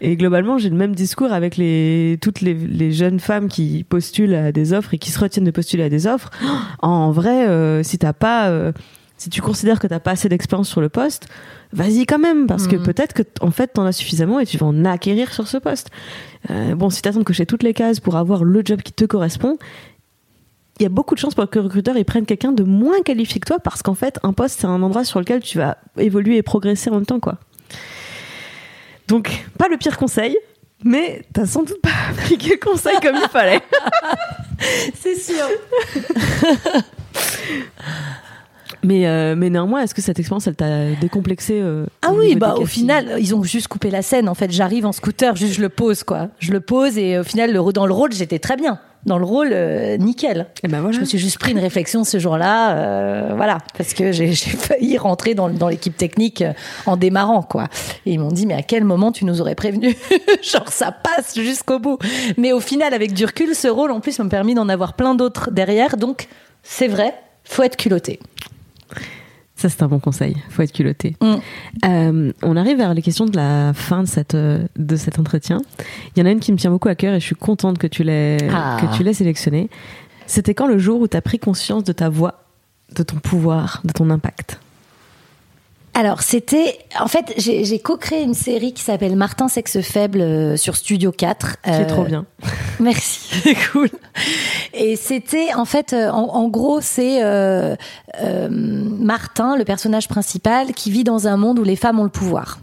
Et globalement, j'ai le même discours avec les, toutes les, les jeunes femmes qui postulent à des offres et qui se retiennent de postuler à des offres. En vrai, euh, si t'as pas, euh, si tu considères que t'as pas assez d'expérience sur le poste, vas-y quand même, parce que Mhm. peut-être que en fait t'en as suffisamment et tu vas en acquérir sur ce poste. Euh, bon, si t'attends de cocher toutes les cases pour avoir le job qui te correspond, il y a beaucoup de chances pour que le recruteur ils prenne quelqu'un de moins qualifié que toi, parce qu'en fait, un poste c'est un endroit sur lequel tu vas évoluer et progresser en même temps, quoi. Donc, pas le pire conseil, mais t'as sans doute pas appliqué le conseil comme il fallait. C'est sûr. Mais, euh, mais néanmoins, est-ce que cette expérience, elle t'a décomplexé euh, Ah oui, bah au final, ils ont juste coupé la scène. En fait, j'arrive en scooter, juste je le pose, quoi. Je le pose et au final, le, dans le rôle, j'étais très bien. Dans le rôle, euh, nickel. Et ben voilà. Je me suis juste pris une réflexion ce jour-là, euh, voilà, parce que j'ai j'ai failli rentrer dans, dans l'équipe technique euh, en démarrant, quoi. Et ils m'ont dit, mais à quel moment tu nous aurais prévenu Genre, ça passe jusqu'au bout. Mais au final, avec du recul, ce rôle, en plus, m'a permis d'en avoir plein d'autres derrière. Donc, c'est vrai, faut être culotté. Ça, c'est un bon conseil. Faut être culotté. Mm. Euh, on arrive vers les questions de la fin de, cette, euh, de cet entretien. Il y en a une qui me tient beaucoup à cœur et je suis contente que tu l'aies Ah. que tu l'aies sélectionnée. C'était quand le jour où tu as pris conscience de ta voix, de ton pouvoir, de ton impact? Alors, c'était. En fait, j'ai j'ai co-créé une série qui s'appelle Martin Sexe Faible euh, sur Studio 4. Qui est trop bien. Merci, c'est cool. Et c'était, en fait, euh, en, en gros, c'est euh, euh, Martin, le personnage principal, qui vit dans un monde où les femmes ont le pouvoir.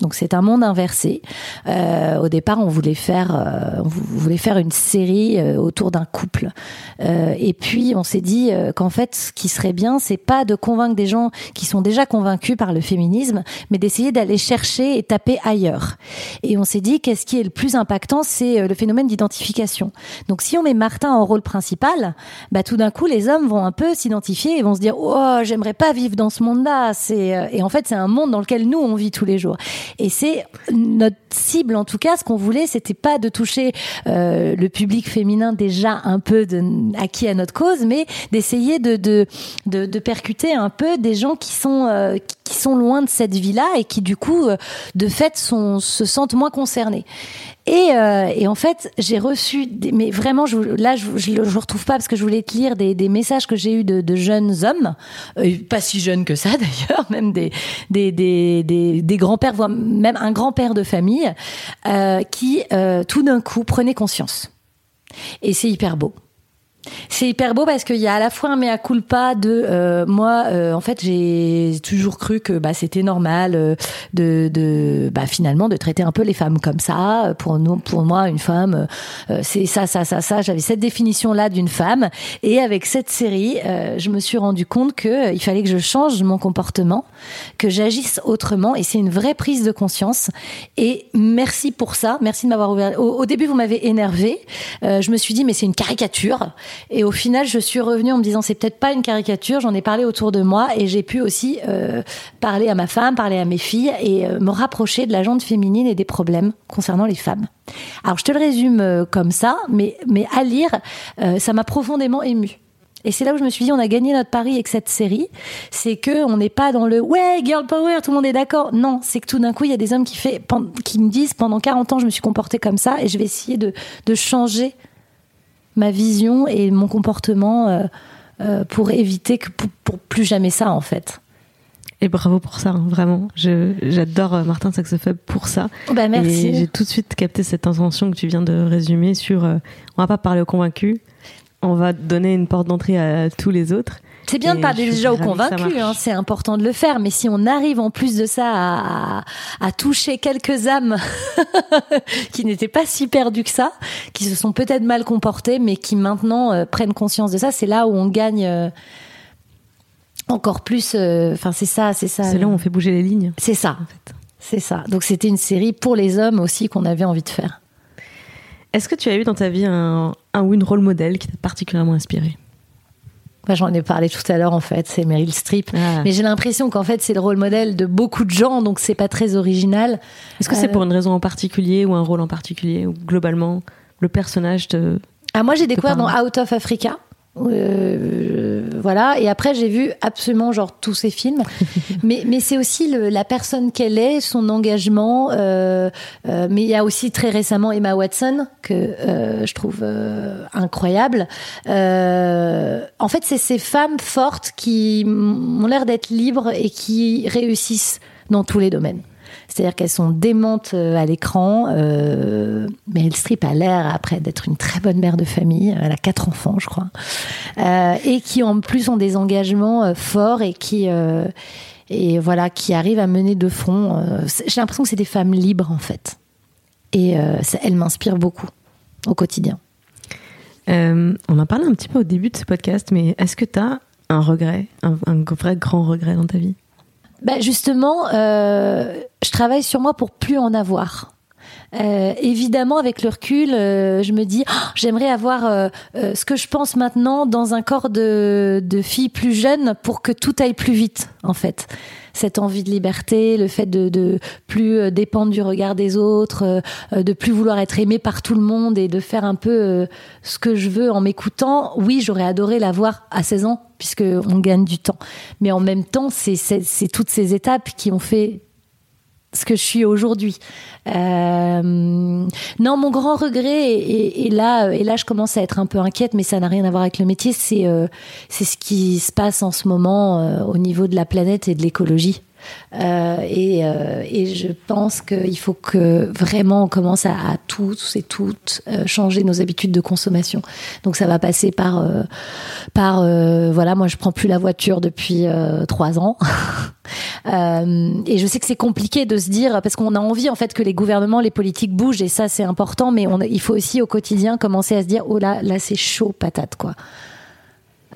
Donc c'est un monde inversé. Euh, au départ, on voulait faire, euh, on vou- voulait faire une série euh, autour d'un couple. Euh, et puis on s'est dit euh, qu'en fait, ce qui serait bien, c'est pas de convaincre des gens qui sont déjà convaincus par le féminisme, mais d'essayer d'aller chercher et taper ailleurs. Et on s'est dit qu'est-ce qui est le plus impactant, c'est euh, le phénomène d'identification. Donc si on met Martin en rôle principal, bah tout d'un coup les hommes vont un peu s'identifier et vont se dire oh j'aimerais pas vivre dans ce monde-là. C'est et en fait c'est un monde dans lequel nous on vit tous les jours. Et c'est notre cible en tout cas. Ce qu'on voulait, c'était pas de toucher euh, le public féminin déjà un peu de, acquis à notre cause, mais d'essayer de, de, de, percuter un peu des gens qui sont euh, sont loin de cette vie-là et qui du coup, euh, de fait, se sentent moins concernés. Et, euh, et en fait, j'ai reçu, des, mais vraiment, là, je, je, je retrouve pas parce que je voulais te lire des, des messages que j'ai eu de, jeunes hommes, euh, pas si jeunes que ça d'ailleurs, même des, des, des, des, des grands-pères, voire même un grand-père de famille, euh, qui tout d'un coup prenaient conscience. Et c'est hyper beau. C'est hyper beau parce qu'il y a à la fois un mea culpa de euh, moi euh, en fait j'ai toujours cru que bah c'était normal euh, de de bah finalement de traiter un peu les femmes comme ça. Pour nous pour moi une femme euh, c'est ça ça ça ça. J'avais cette définition là d'une femme. Et avec cette série euh, je me suis rendu compte que euh, il fallait que je change mon comportement que j'agisse autrement. Et c'est une vraie prise de conscience. Et merci pour ça. Merci de m'avoir ouvert. Au, au début vous m'avez énervé je me suis dit mais c'est une caricature et au final, je suis revenue en me disant c'est peut-être pas une caricature. J'en ai parlé autour de moi et j'ai pu aussi euh, parler à ma femme, parler à mes filles et euh, me rapprocher de la jante féminine et des problèmes concernant les femmes. Alors je te le résume euh, comme ça, mais mais à lire, ça m'a profondément émue. Et c'est là où je me suis dit, on a gagné notre pari avec cette série. C'est que on n'est pas dans le ouais, girl power, tout le monde est d'accord. Non, c'est que tout d'un coup, il y a des hommes qui, fait, qui me disent, pendant 40 ans, je me suis comportée comme ça et je vais essayer de, de changer ma vision et mon comportement euh, euh, pour éviter que pour, pour plus jamais ça en fait. Et bravo pour ça, hein, vraiment. J'adore euh, Martin Saxefeb pour ça. Bah, merci. J'ai tout de suite capté cette intention que tu viens de résumer sur euh, on va pas parler aux convaincus, on va donner une porte d'entrée à tous les autres. C'est bien de parler déjà aux convaincus, hein, c'est important de le faire, mais si on arrive en plus de ça à, à toucher quelques âmes qui n'étaient pas si perdues que ça, qui se sont peut-être mal comportées, mais qui maintenant euh, prennent conscience de ça, c'est là où on gagne. Euh, encore plus, euh, enfin c'est ça, c'est ça. C'est là où on fait bouger les lignes. C'est ça, en fait. C'est ça. Donc c'était une série pour les hommes aussi qu'on avait envie de faire. Est-ce que tu as eu dans ta vie un, un ou une rôle modèle qui t'a particulièrement inspiré? J'en ai parlé tout à l'heure en fait, c'est Meryl Streep. Ah. Mais j'ai l'impression qu'en fait c'est le rôle modèle de beaucoup de gens, donc c'est pas très original. Est-ce que c'est pour une raison en particulier ou un rôle en particulier ou globalement le personnage te... Ah moi j'ai découvert dans Out of Africa. Euh, voilà. Et après, j'ai vu absolument genre tous ces films. mais mais c'est aussi le, la personne qu'elle est, son engagement. Euh, euh, mais il y a aussi très récemment Emma Watson que euh, je trouve euh, incroyable. en fait, c'est ces femmes fortes qui ont l'air d'être libres et qui réussissent dans tous les domaines. C'est-à-dire qu'elles sont démentes euh, à l'écran. Euh, Meryl Streep a l'air, après, d'être une très bonne mère de famille. Elle a quatre enfants, je crois. Euh, et qui, en plus, ont des engagements euh, forts et qui... Euh, voilà, qui arrivent à mener de front. J'ai l'impression que c'est des femmes libres, en fait. Et ça, elles m'inspirent beaucoup au quotidien. on en parlait un petit peu au début de ce podcast, mais est-ce que tu as un regret, un vrai grand regret dans ta vie? Bah Justement, euh, je travaille sur moi pour plus en avoir. Euh, évidemment, avec le recul, euh, je me dis, oh, j'aimerais avoir euh, euh, ce que je pense maintenant dans un corps de, de fille plus jeune pour que tout aille plus vite, en fait. Cette envie de liberté, le fait de, de plus dépendre du regard des autres, de plus vouloir être aimé par tout le monde et de faire un peu ce que je veux en m'écoutant. Oui, j'aurais adoré l'avoir à 16 ans puisque on gagne du temps. Mais en même temps, c'est toutes ces étapes qui ont fait ce que je suis aujourd'hui. Euh, non, mon grand regret, et, là, et là, je commence à être un peu inquiète, mais ça n'a rien à voir avec le métier. C'est euh, ce qui se passe en ce moment euh, au niveau de la planète et de l'écologie. Euh, et, euh, et, je pense qu'il faut que vraiment on commence à, tous et toutes euh, changer nos habitudes de consommation. Donc ça va passer par, par voilà, moi je prends plus la voiture depuis trois ans. et je sais que c'est compliqué de se dire parce qu'on a envie en fait que les gouvernements, les politiques bougent et ça c'est important, mais il faut aussi au quotidien commencer à se dire oh là là c'est chaud patate quoi.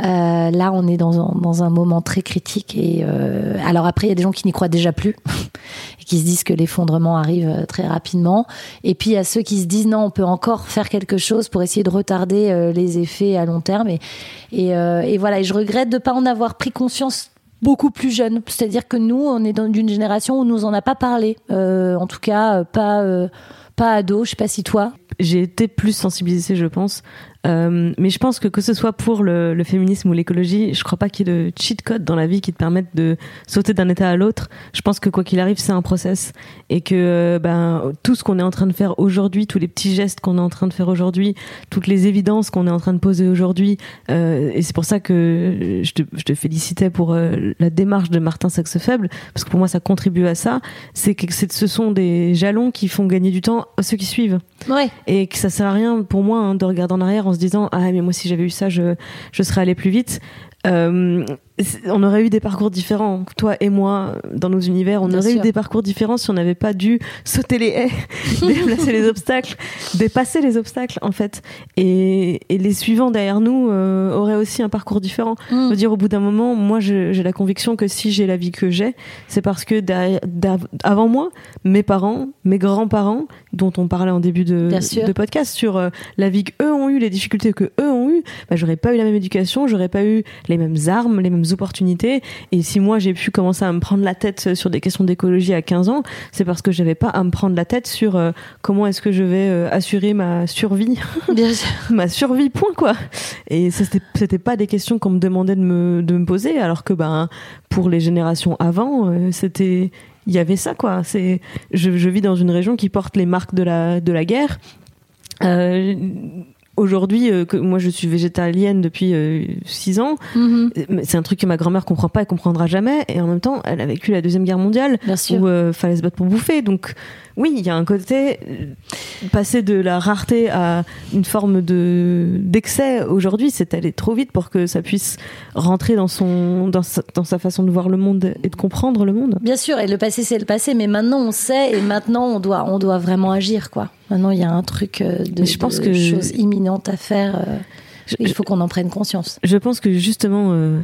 Euh, là, on est dans un, moment très critique. Et euh, alors après, il y a des gens qui n'y croient déjà plus et qui se disent que l'effondrement arrive euh, très rapidement. Et puis il y a ceux qui se disent non, on peut encore faire quelque chose pour essayer de retarder les effets à long terme. Et, voilà. Et je regrette de pas en avoir pris conscience beaucoup plus jeune. C'est-à-dire que nous, on est dans une génération où on nous en a pas parlé. en tout cas, pas pas ado. Je sais pas si toi. J'ai été plus sensibilisée, je pense, euh, mais je pense que que ce soit pour le, le féminisme ou l'écologie, je crois pas qu'il y ait de cheat code dans la vie qui te permette de sauter d'un état à l'autre. Je pense que quoi qu'il arrive, c'est un process et que euh, ben tout ce qu'on est en train de faire aujourd'hui, tous les petits gestes qu'on est en train de faire aujourd'hui, toutes les évidences qu'on est en train de poser aujourd'hui, euh, et c'est pour ça que je te, je te félicitais pour euh, la démarche de Martin Saxe-Faible, parce que pour moi ça contribue à ça. C'est que ce sont des jalons qui font gagner du temps à ceux qui suivent. Ouais. Et que ça sert à rien pour moi hein, de regarder en arrière en se disant ah mais moi si j'avais eu ça je je serais allé plus vite. Euh, on aurait eu des parcours différents, toi et moi, dans nos univers. On aurait eu des parcours différents si on n'avait pas dû sauter les haies, déplacer les obstacles, dépasser les obstacles, en fait. Et, et les suivants derrière nous euh, auraient aussi un parcours différent. Mm. dire, au bout d'un moment, moi, j'ai la conviction que si j'ai la vie que j'ai, c'est parce que derrière, avant moi, mes parents, mes grands-parents, dont on parlait en début de, de podcast sur euh, la vie qu'eux ont eu, les difficultés que eux ont eu, bah, j'aurais pas eu la même éducation, j'aurais pas eu les mêmes armes, les mêmes opportunités. Et si moi j'ai pu commencer à me prendre la tête sur des questions d'écologie à 15 ans, c'est parce que j'avais pas à me prendre la tête sur euh, comment est-ce que je vais euh, assurer ma survie. Bien sûr. ma survie, point quoi. Et c'était, c'était pas des questions qu'on me demandait de me, de me poser, alors que ben, pour les générations avant, euh, c'était il y avait ça quoi c'est je, je, vis dans une région qui porte les marques de la de la guerre aujourd'hui, euh, que moi je suis végétalienne depuis 6 ans, Mhm. euh, c'est un truc que ma grand-mère comprend pas et comprendra jamais. Et en même temps, elle a vécu la deuxième guerre mondiale Bien sûr. où euh, fallait se battre pour bouffer. Donc oui, il y a un côté euh, passer de la rareté à une forme de d'excès aujourd'hui, c'est aller trop vite pour que ça puisse rentrer dans son dans sa, dans sa façon de voir le monde et de comprendre le monde. Bien sûr, et le passé c'est le passé, mais maintenant on sait et maintenant on doit, on doit vraiment agir quoi. Maintenant il y a un truc euh, de, je pense de que- choses imminentes à faire. euh, Je- il faut qu'on en prenne conscience. Je pense que justement, euh,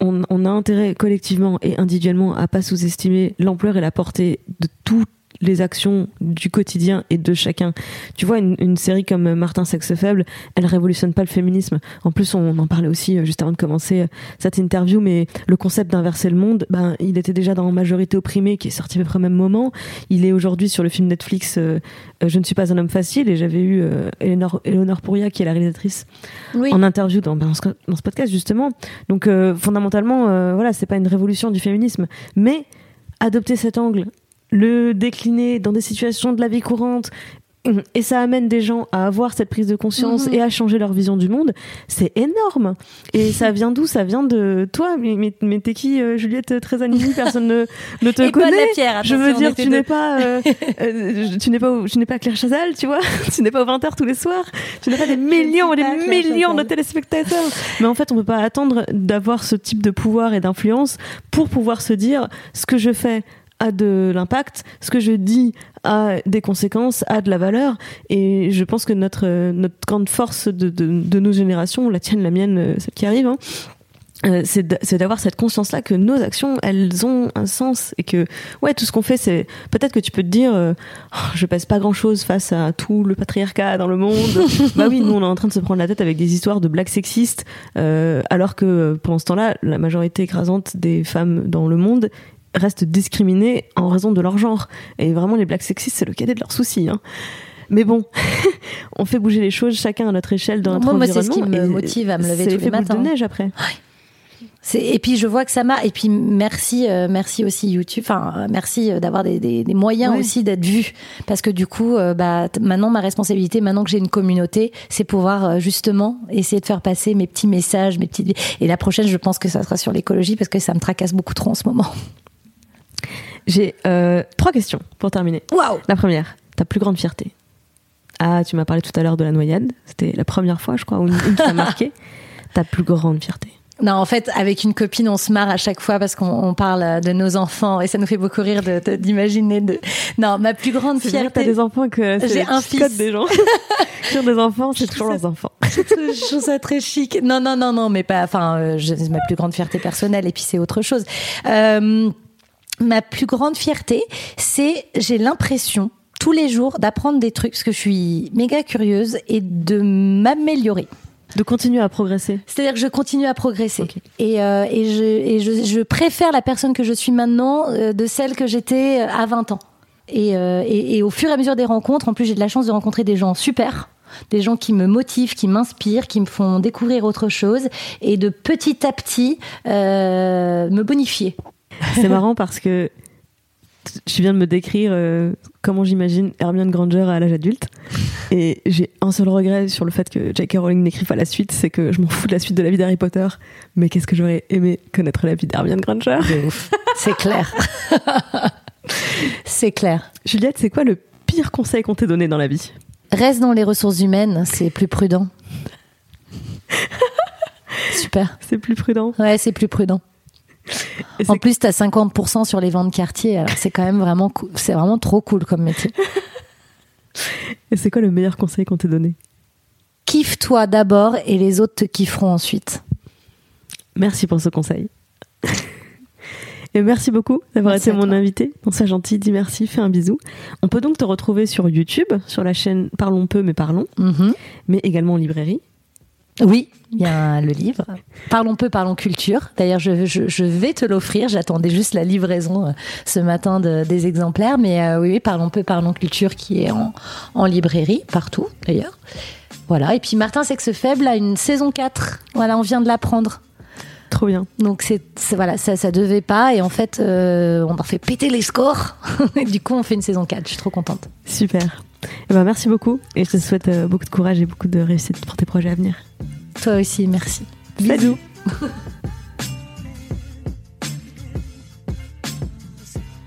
on a intérêt collectivement et individuellement à pas sous-estimer l'ampleur et la portée de toutes les actions du quotidien et de chacun. Tu vois, une, une série comme Martin Sexe Faible, elle révolutionne pas le féminisme. En plus, on en parlait aussi euh, juste avant de commencer euh, cette interview, mais le concept d'inverser le monde, ben, il était déjà dans Majorité opprimée, qui est sorti à peu près au même moment. Il est aujourd'hui sur le film Netflix euh, Je ne suis pas un homme facile, et j'avais eu euh, Eleanor, Pouria, qui est la réalisatrice, Oui. en interview dans, dans, ce, dans ce podcast justement. Donc euh, fondamentalement, voilà, c'est pas une révolution du féminisme, mais adopter cet angle, le décliner dans des situations de la vie courante. Et ça amène des gens à avoir cette prise de conscience Mhm. et à changer leur vision du monde. C'est énorme. Et ça vient d'où? Ça vient de toi. Mais, mais, mais t'es qui, euh, Juliette? Trezanini Personne ne, ne te Et connaît. Lapierre, Je veux dire, était tu deux. n'es pas, euh, euh, tu n'es pas, tu n'es pas Claire Chazal, tu vois. tu n'es pas aux 20h tous les soirs. Tu n'as pas des millions et des millions de téléspectateurs. Mais en fait, on peut pas attendre d'avoir ce type de pouvoir et d'influence pour pouvoir se dire ce que je fais a de l'impact, ce que je dis a des conséquences, a de la valeur. Et je pense que notre, notre grande force de, de, de nos générations, la tienne, la mienne, euh, celle qui arrive, hein, euh, c'est d'avoir cette conscience-là que nos actions, elles ont un sens et que, ouais, tout ce qu'on fait, c'est peut-être que tu peux te dire, euh, Oh, je pèse pas grand-chose face à tout le patriarcat dans le monde. bah oui, nous, on est en train de se prendre la tête avec des histoires de blagues sexistes, euh, alors que pendant ce temps-là, la majorité écrasante des femmes dans le monde restent discriminées en raison de leur genre. Et vraiment, les blagues sexistes, c'est le cadet de leurs soucis. Hein. Mais bon, on fait bouger les choses chacun à notre échelle dans notre Moi, moi, c'est ce environnement. qui me motive à me lever tous les matins. de neige après. Et puis je vois que ça m'a. Et puis merci, euh, merci aussi YouTube. Enfin, euh, merci euh, d'avoir des, des- des moyens aussi d'être vu. Parce que du coup, euh, bah, maintenant ma responsabilité, maintenant que j'ai une communauté, c'est pouvoir euh, justement essayer de faire passer mes petits messages, mes petites. Et la prochaine, je pense que ça sera sur l'écologie parce que ça me tracasse beaucoup trop en ce moment. J'ai euh, trois questions pour terminer. Waouh La première, ta plus grande fierté. Ah, tu m'as parlé tout à l'heure de la noyade. C'était la première fois, je crois, où une, t'a marqué. Ta plus grande fierté. Non, en fait, avec une copine, on se marre à chaque fois parce qu'on on parle de nos enfants et ça nous fait beaucoup rire de- de- d'imaginer. De, Non, ma plus grande fierté. t'as des enfants que c'est J'ai un fils. des gens. Ont des enfants, c'est toujours ça- leurs enfants. je trouve ça très chic. Non, non, non, non, mais pas. Enfin, euh, ma plus grande fierté personnelle et puis c'est autre chose. Euh, ma plus grande fierté, c'est j'ai l'impression tous les jours d'apprendre des trucs parce que je suis méga curieuse et de m'améliorer. De continuer à progresser. C'est-à-dire que je continue à progresser. Et, euh, et, je, et je, je préfère la personne que je suis maintenant euh, de celle que j'étais euh, à 20 ans. Et, euh, et, et au fur et à mesure des rencontres, en plus j'ai de la chance de rencontrer des gens super, des gens qui me motivent, qui m'inspirent, qui me font découvrir autre chose et de petit à petit euh, me bonifier. C'est marrant parce que tu viens de me décrire euh, comment j'imagine Hermione Granger à l'âge adulte. Et j'ai un seul regret sur le fait que J.K. Rowling n'écrive pas la suite, c'est que je m'en fous de la suite de la vie d'Harry Potter. Mais qu'est-ce que j'aurais aimé connaître la vie d'Hermione Granger? C'est clair. c'est clair. Juliette, c'est quoi le pire conseil qu'on t'ait donné dans la vie? Reste dans les ressources humaines, c'est plus prudent. Super. C'est plus prudent? Ouais, c'est plus prudent. En plus, tu as 50% sur les ventes quartier. Alors, c'est quand même vraiment cool. C'est vraiment trop cool comme métier. Et c'est quoi le meilleur conseil qu'on t'ait donné? Kiffe-toi d'abord et les autres te kifferont ensuite. Merci pour ce conseil. Et merci beaucoup d'avoir été mon invité. On gentil, dis merci, fais un bisou. On peut donc te retrouver sur YouTube, sur la chaîne Parlons peu mais parlons, Mhm. mais également en librairie. Oui, il y a le livre. Parlons peu, parlons culture. D'ailleurs, je, je- je vais te l'offrir. J'attendais juste la livraison euh, ce matin de- des exemplaires. Mais euh, oui, oui, parlons peu, parlons culture qui est en, en librairie, partout d'ailleurs. Voilà. Et puis Martin Sexe Faible a une saison 4. Voilà, on vient de l'apprendre. Trop bien. Donc c'est voilà, ça ça devait pas et en fait euh, on a fait péter les scores et du coup on fait une saison 4. Je suis trop contente. Super. Eh ben, merci beaucoup et je te souhaite beaucoup de courage et beaucoup de réussite pour tes projets à venir. Toi aussi, merci. Bisous.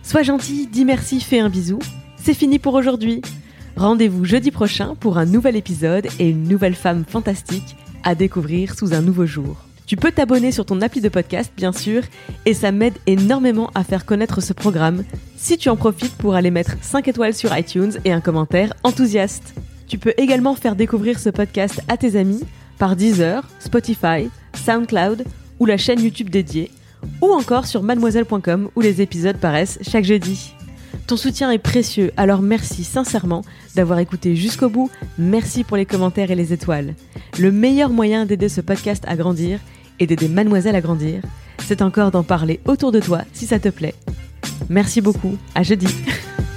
Sois gentil, dis merci, fais un bisou. C'est fini pour aujourd'hui. Rendez-vous jeudi prochain pour un nouvel épisode et une nouvelle femme fantastique à découvrir sous un nouveau jour. Tu peux t'abonner sur ton appli de podcast, bien sûr, et ça m'aide énormément à faire connaître ce programme si tu en profites pour aller mettre 5 étoiles sur iTunes et un commentaire enthousiaste. Tu peux également faire découvrir ce podcast à tes amis par Deezer, Spotify, SoundCloud ou la chaîne YouTube dédiée, ou encore sur mademoiselle.com où les épisodes paraissent chaque jeudi. Ton soutien est précieux, alors merci sincèrement d'avoir écouté jusqu'au bout. Merci pour les commentaires et les étoiles. Le meilleur moyen d'aider ce podcast à grandir et d'aider Mademoiselle à grandir, c'est encore d'en parler autour de toi si ça te plaît. Merci beaucoup, à jeudi.